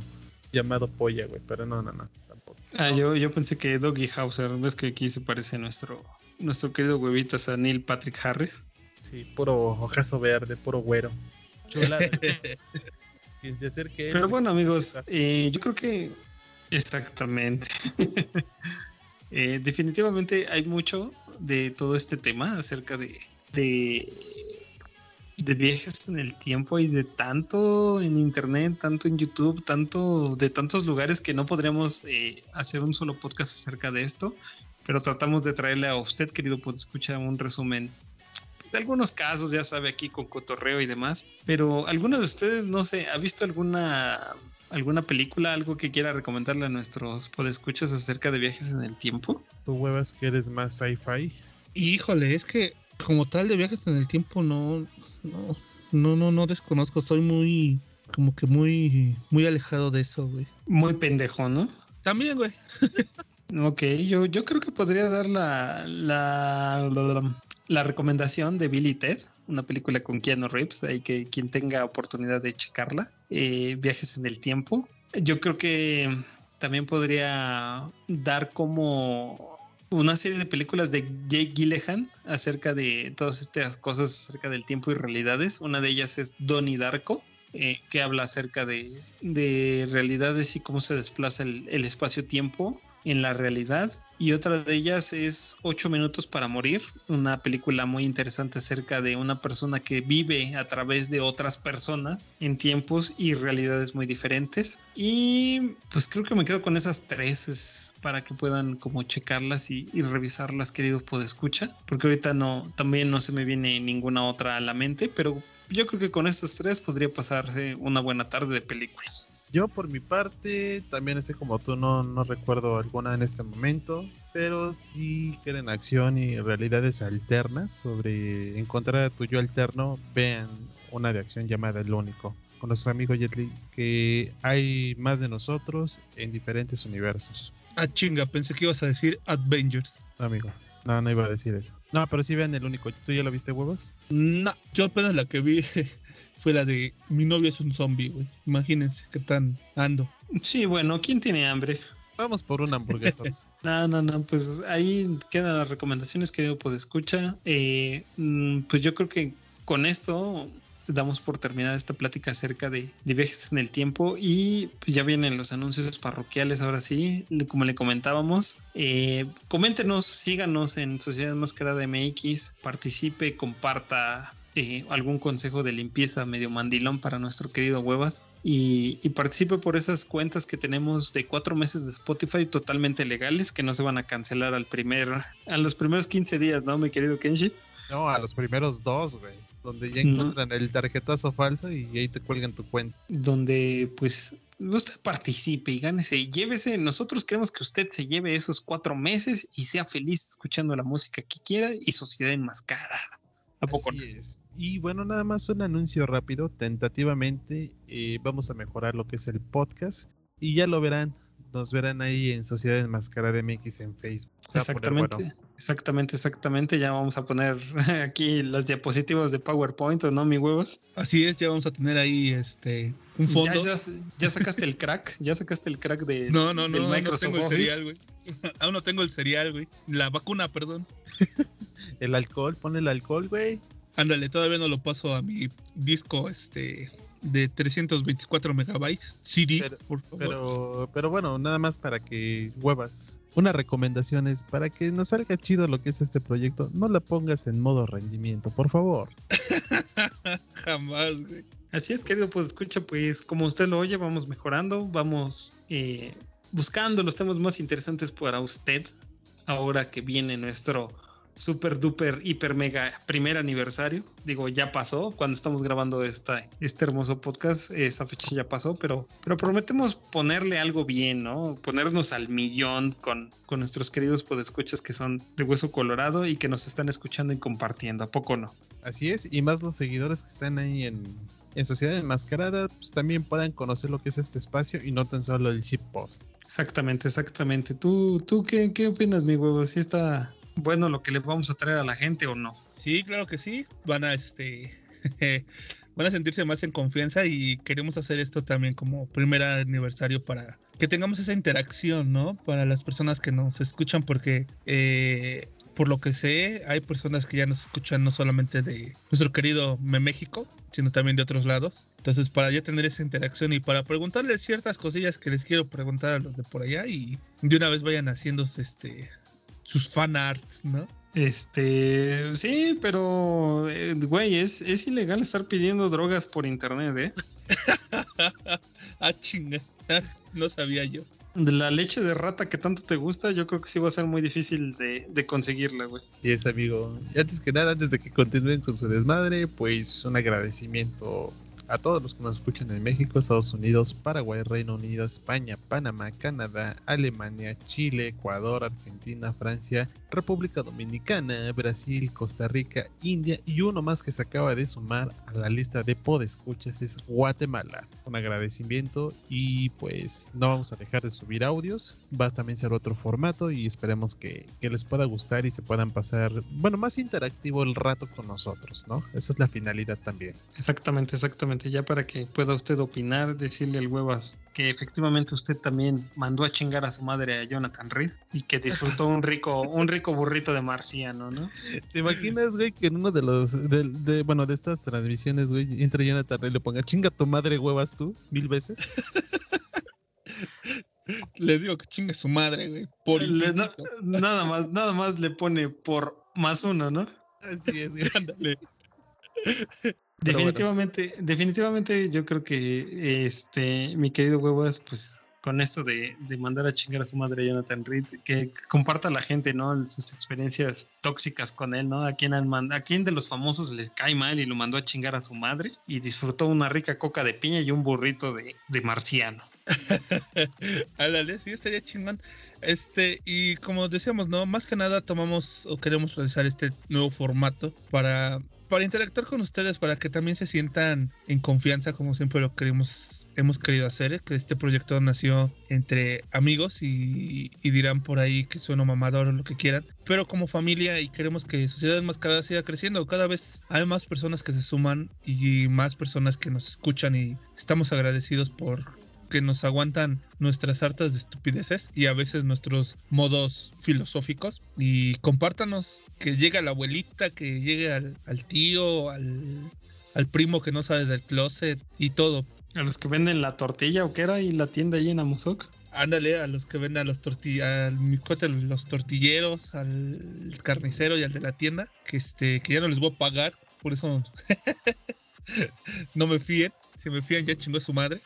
llamado Polla, güey. Pero no, no, no. Tampoco. Ah, yo, yo pensé que Doggy Hauser, ves que aquí se parece nuestro, nuestro querido Huevitas a Neil Patrick Harris. Sí, puro ojazo verde, puro güero. Chulada. (laughs) Quien se acerque. Pero bueno, amigos, eh, yo creo que exactamente. (laughs) Eh, definitivamente hay mucho de todo este tema acerca de, de, de viajes en el tiempo y de tanto en internet, tanto en YouTube, tanto de tantos lugares que no podríamos eh, hacer un solo podcast acerca de esto, pero tratamos de traerle a usted, querido escuchar un resumen algunos casos, ya sabe, aquí con cotorreo y demás. Pero alguno de ustedes, no sé, ¿ha visto alguna alguna película, algo que quiera recomendarle a nuestros podescuchas acerca de viajes en el tiempo? Tú huevas que eres más sci-fi. Híjole, es que como tal de viajes en el tiempo no, no, no, no, no desconozco. Soy muy, como que muy, muy alejado de eso, güey. Muy pendejo, ¿no? También, güey. Ok, yo, yo creo que podría dar la, la, la, la recomendación de Billy Ted, una película con Keanu Reeves, ahí que quien tenga oportunidad de checarla, eh, Viajes en el Tiempo. Yo creo que también podría dar como una serie de películas de Jake Gyllenhaal acerca de todas estas cosas acerca del tiempo y realidades. Una de ellas es Donnie Darko, eh, que habla acerca de, de, realidades y cómo se desplaza el espacio-tiempo en la realidad y otra de ellas es Ocho minutos para morir, una película muy interesante acerca de una persona que vive a través de otras personas en tiempos y realidades muy diferentes y pues creo que me quedo con esas tres para que puedan como checarlas y, y revisarlas querido escucha porque ahorita no también no se me viene ninguna otra a la mente pero yo creo que con estas tres podría pasarse una buena tarde de películas. Yo por mi parte, también así como tú, no, no recuerdo alguna en este momento, pero sí quieren acción y realidades alternas sobre encontrar a tu yo alterno, vean una de acción llamada El Único, con nuestro amigo Jetly, que hay más de nosotros en diferentes universos. Ah, chinga, pensé que ibas a decir Avengers. Amigo, no, no iba a decir eso. No, pero sí vean El Único. ¿Tú ya lo viste, huevos? No, yo apenas la que vi (laughs) fue la de mi novio es un zombie, güey. Imagínense qué tan ando. Sí, bueno, ¿quién tiene hambre? Vamos por una hamburguesa. (laughs) no, no, no, pues ahí quedan las recomendaciones, querido Podescucha. Eh, pues yo creo que con esto damos por terminada esta plática acerca de, de viajes en el tiempo y ya vienen los anuncios parroquiales ahora sí, como le comentábamos. Eh, coméntenos, síganos en Sociedad Máscara MX, participe, comparta eh, algún consejo de limpieza medio mandilón para nuestro querido Huevas y, y, participe por esas cuentas que tenemos de cuatro meses de Spotify totalmente legales que no se van a cancelar al primer, a los primeros 15 días, ¿no, mi querido Kenshi? No, a los primeros dos, güey. Donde ya encuentran no. el tarjetazo falso y ahí te cuelgan tu cuenta. Donde, pues, usted participe y gánese, llévese. Nosotros queremos que usted se lleve esos cuatro meses y sea feliz escuchando la música que quiera y sociedad enmascarada. ¿A poco Así no? es. Y bueno, nada más un anuncio rápido. Tentativamente eh, vamos a mejorar lo que es el podcast. Y ya lo verán. Nos verán ahí en Sociedad Enmascarada MX en Facebook. Exactamente. Bueno. Exactamente, exactamente. Ya vamos a poner (laughs) aquí las diapositivas de PowerPoint, ¿o no, mi huevos? Así es, ya vamos a tener ahí este un fondo. Ya, ya, ya sacaste el crack, ya sacaste el crack de No, no, no, Microsoft no tengo Office. el cereal, güey. (laughs) Aún no tengo el cereal, güey. La vacuna, perdón. (laughs) el alcohol, ponle el alcohol, güey. Ándale, todavía no lo paso a mi disco este de 324 megabytes CD, pero, por favor. Pero, pero bueno, nada más para que huevas. Una recomendación es para que nos salga chido lo que es este proyecto, no la pongas en modo rendimiento, por favor. (laughs) Jamás, güey. Así es, querido, pues escucha, pues como usted lo oye, vamos mejorando, vamos eh, buscando los temas más interesantes para usted ahora que viene nuestro super duper hiper mega primer aniversario. Digo, ya pasó cuando estamos grabando esta, este hermoso podcast. Esa fecha ya pasó, pero, pero prometemos ponerle algo bien, ¿no? Ponernos al millón con, con nuestros queridos podescuchas que son de hueso colorado y que nos están escuchando y compartiendo. ¿A poco no? Así es, y más los seguidores que están ahí en, en Sociedad Enmascarada, pues también puedan conocer lo que es este espacio y no tan solo el ship post. Exactamente, exactamente. ¿Tú, tú qué, qué opinas, mi huevo? ¿Sí está bueno lo que le vamos a traer a la gente o no? Sí, claro que sí. Van a este (laughs) van a sentirse más en confianza y queremos hacer esto también como primer aniversario para que tengamos esa interacción, ¿no? Para las personas que nos escuchan, porque eh, por lo que sé, hay personas que ya nos escuchan no solamente de nuestro querido México, sino también de otros lados. Entonces, para ya tener esa interacción y para preguntarles ciertas cosillas que les quiero preguntar a los de por allá y de una vez vayan haciendo este sus fan arts, ¿no? Este, sí, pero, eh, güey, es, es ilegal estar pidiendo drogas por internet, ¿eh? (laughs) ah, chinga, (laughs) no sabía yo. de la leche de rata que tanto te gusta, yo creo que sí va a ser muy difícil de, de conseguirla, güey. Y es amigo. Y antes que nada, antes de que continúen con su desmadre, pues un agradecimiento a todos los que nos escuchan en México, Estados Unidos, Paraguay, Reino Unido, España, Panamá, Canadá, Alemania, Chile, Ecuador, Argentina, Francia, República Dominicana, Brasil, Costa Rica, India y uno más que se acaba de sumar a la lista de podescuchas es Guatemala. Un agradecimiento y pues no vamos a dejar de subir audios, va a ser otro formato y esperemos que, que les pueda gustar y se puedan pasar, bueno, más interactivo el rato con nosotros, ¿no? Esa es la finalidad también. Exactamente, exactamente. Ya para que pueda usted opinar, decirle al huevas que efectivamente usted también mandó a chingar a su madre a Jonathan Reed y que disfrutó un rico, un rico burrito de marciano, ¿no? ¿Te imaginas, güey, que en uno de los, de, de- bueno, de estas transmisiones, güey, entre Jonathan Reed y le ponga chinga tu madre huevas tú mil veces? (laughs) Les digo que chingue su madre, güey. Por Le- nada más, nada más le pone por más uno, ¿no? Así es. (laughs) Ándale. Definitivamente, definitivamente yo creo que este, mi querido huevas, pues con esto de, de mandar a chingar a su madre Jonathan Reed, que, comparta la gente, ¿no? Sus experiencias tóxicas con él, ¿no? A quien, han a quién de los famosos les cae mal y lo mandó a chingar a su madre y disfrutó una rica coca de piña y un burrito de, de marciano. (laughs) Ándale, sí, estaría chingón. Este, y como decíamos, ¿no? Más que nada tomamos o queremos realizar este nuevo formato para, para interactuar con ustedes, para que también se sientan en confianza, como siempre lo queremos, hemos querido hacer, que este proyecto nació entre amigos y, dirán por ahí que sueno mamador o lo que quieran, pero como familia y queremos que Sociedad Enmascarada siga creciendo. Cada vez hay más personas que se suman y más personas que nos escuchan y estamos agradecidos por que nos aguantan nuestras hartas de estupideces y a veces nuestros modos filosóficos. Y compártanos que llegue a la abuelita, que llegue al, al tío, al, al primo que no sale del closet y todo. A los que venden la tortilla o qué era y la tienda ahí en Amozoc. Ándale a los que venden a los tortillas, al miscote, los tortilleros, al carnicero y al de la tienda, que este, que ya no les voy a pagar, por eso (laughs) no me fíen. Si me fían ya chingó su madre.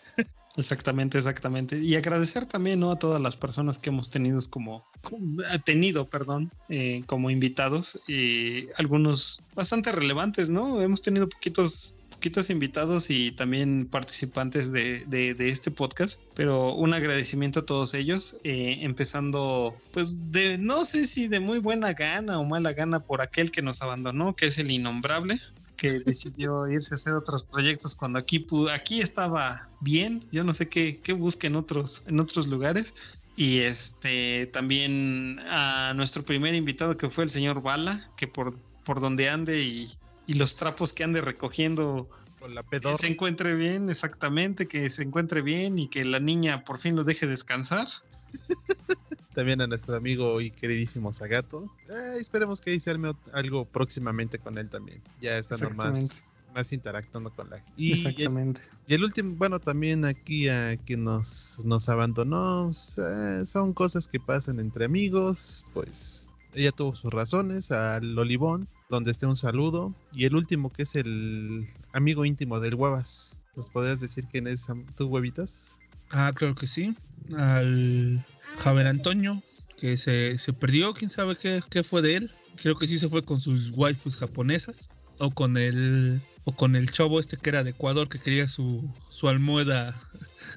Exactamente, exactamente. Y agradecer también ¿no? a todas las personas que hemos tenido como, como- eh, tenido, perdón, eh, como invitados, y algunos bastante relevantes, ¿no? Hemos tenido poquitos, poquitos invitados y también participantes de, de- de este podcast, pero un agradecimiento a todos ellos, eh, empezando, pues, de no sé si de muy buena gana o mala gana por aquel que nos abandonó, que es el innombrable que decidió irse a hacer otros proyectos cuando aquí aquí estaba bien. Yo no sé qué, qué busca en otros, en otros lugares. Y este también a nuestro primer invitado que fue el señor Bala, que por, por donde ande y, y los trapos que ande recogiendo Con la que pedor. se encuentre bien, exactamente, que se encuentre bien y que la niña por fin lo deje descansar. (laughs) También a nuestro amigo y queridísimo Zagato. Eh, esperemos que ahí se arme algo próximamente con él también. Ya estando más, más interactuando con la gente. Y, Exactamente. y el último, bueno, también aquí a quien nos, nos abandonó, eh, son cosas que pasan entre amigos, pues ella tuvo sus razones, al Olivón, donde esté un saludo, y el último que es el amigo íntimo del Huevas. ¿Nos podrías decir quién es tu huevitas? Ah, claro que sí. Al Javier Antonio, que se, se perdió, quién sabe qué, qué fue de él. Creo que sí se fue con sus waifus japonesas. O con el. O con el chavo este que era de Ecuador que quería su, su almohada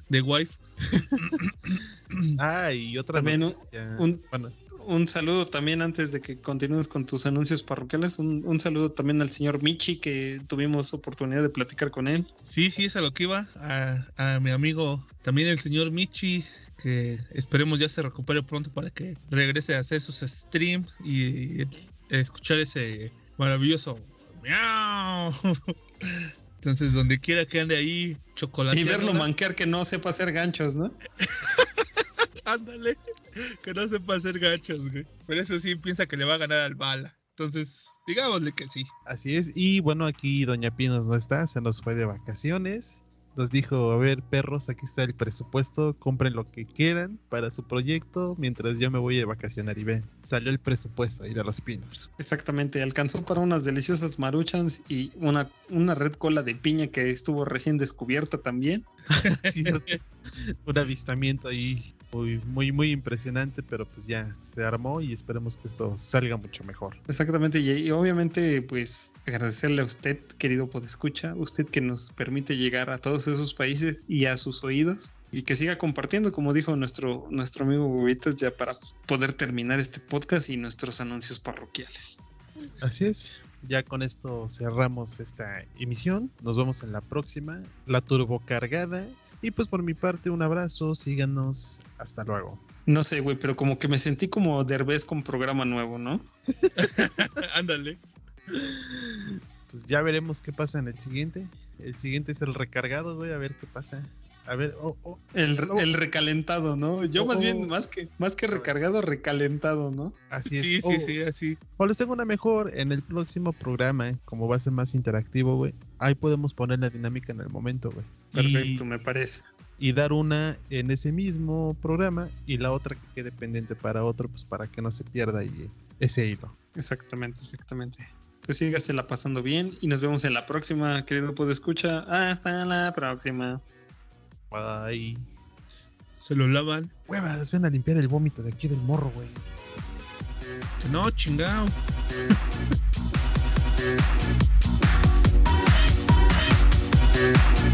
de wife. (coughs) Ah, y otra También un- noticia. un- bueno, Un saludo también antes de que continúes con tus anuncios parroquiales. Un, un saludo también al señor Michi, que tuvimos oportunidad de platicar con él. Sí, sí, es a lo que iba. A, a mi amigo, también el señor Michi, que esperemos ya se recupere pronto para que regrese a hacer sus streams y, y escuchar ese maravilloso miau. (laughs) Entonces, donde quiera que ande ahí, chocolate. Y verlo manquear que no sepa hacer ganchos, ¿no? (laughs) Ándale, que no sepa hacer gachos, güey. Pero eso sí piensa que le va a ganar al bala. Entonces, digámosle que sí. Así es, y bueno, aquí Doña Pinos no está, se nos fue de vacaciones. Nos dijo, a ver, perros, aquí está el presupuesto, compren lo que quieran para su proyecto mientras yo me voy a vacacionar y ven, salió el presupuesto ir a los pinos. Exactamente, alcanzó para unas deliciosas maruchans y una, una red cola de piña que estuvo recién descubierta también. (laughs) Cierto. (laughs) Un avistamiento ahí muy, muy, muy impresionante, pero pues ya se armó y esperemos que esto salga mucho mejor. Exactamente, y, y obviamente pues agradecerle a usted, querido podescucha, usted que nos permite llegar a todos esos países y a sus oídos y que siga compartiendo, como dijo nuestro, nuestro amigo Bobitas, ya para poder terminar este podcast y nuestros anuncios parroquiales. Así es. Ya con esto cerramos esta emisión. Nos vemos en la próxima, la turbo cargada. Y pues por mi parte, un abrazo, síganos, hasta luego. No sé, güey, pero como que me sentí como Derbez con programa nuevo, ¿no? (laughs) Ándale. Pues ya veremos qué pasa en el siguiente. El siguiente es el recargado, güey, a ver qué pasa. A ver, oh, oh, El, oh, el recalentado, ¿no? Yo más Oh, bien, oh. más que, más que recargado, recalentado, ¿no? así es. Sí, sí, Oh, sí, así. O les tengo una mejor, en el próximo programa, como va a ser más interactivo, güey, ahí podemos poner la dinámica en el momento, güey. Perfecto, Y- me parece. y dar una en ese mismo programa y la otra que quede pendiente para otro, pues para que no se pierda ahí ese hilo. Exactamente, exactamente. Pues sígasela pasando bien y nos vemos en la próxima, querido podescucha. Hasta la próxima. Bye. Se lo lavan. Huevas, ven a limpiar el vómito de aquí del morro, güey. Que no, chingao. (laughs)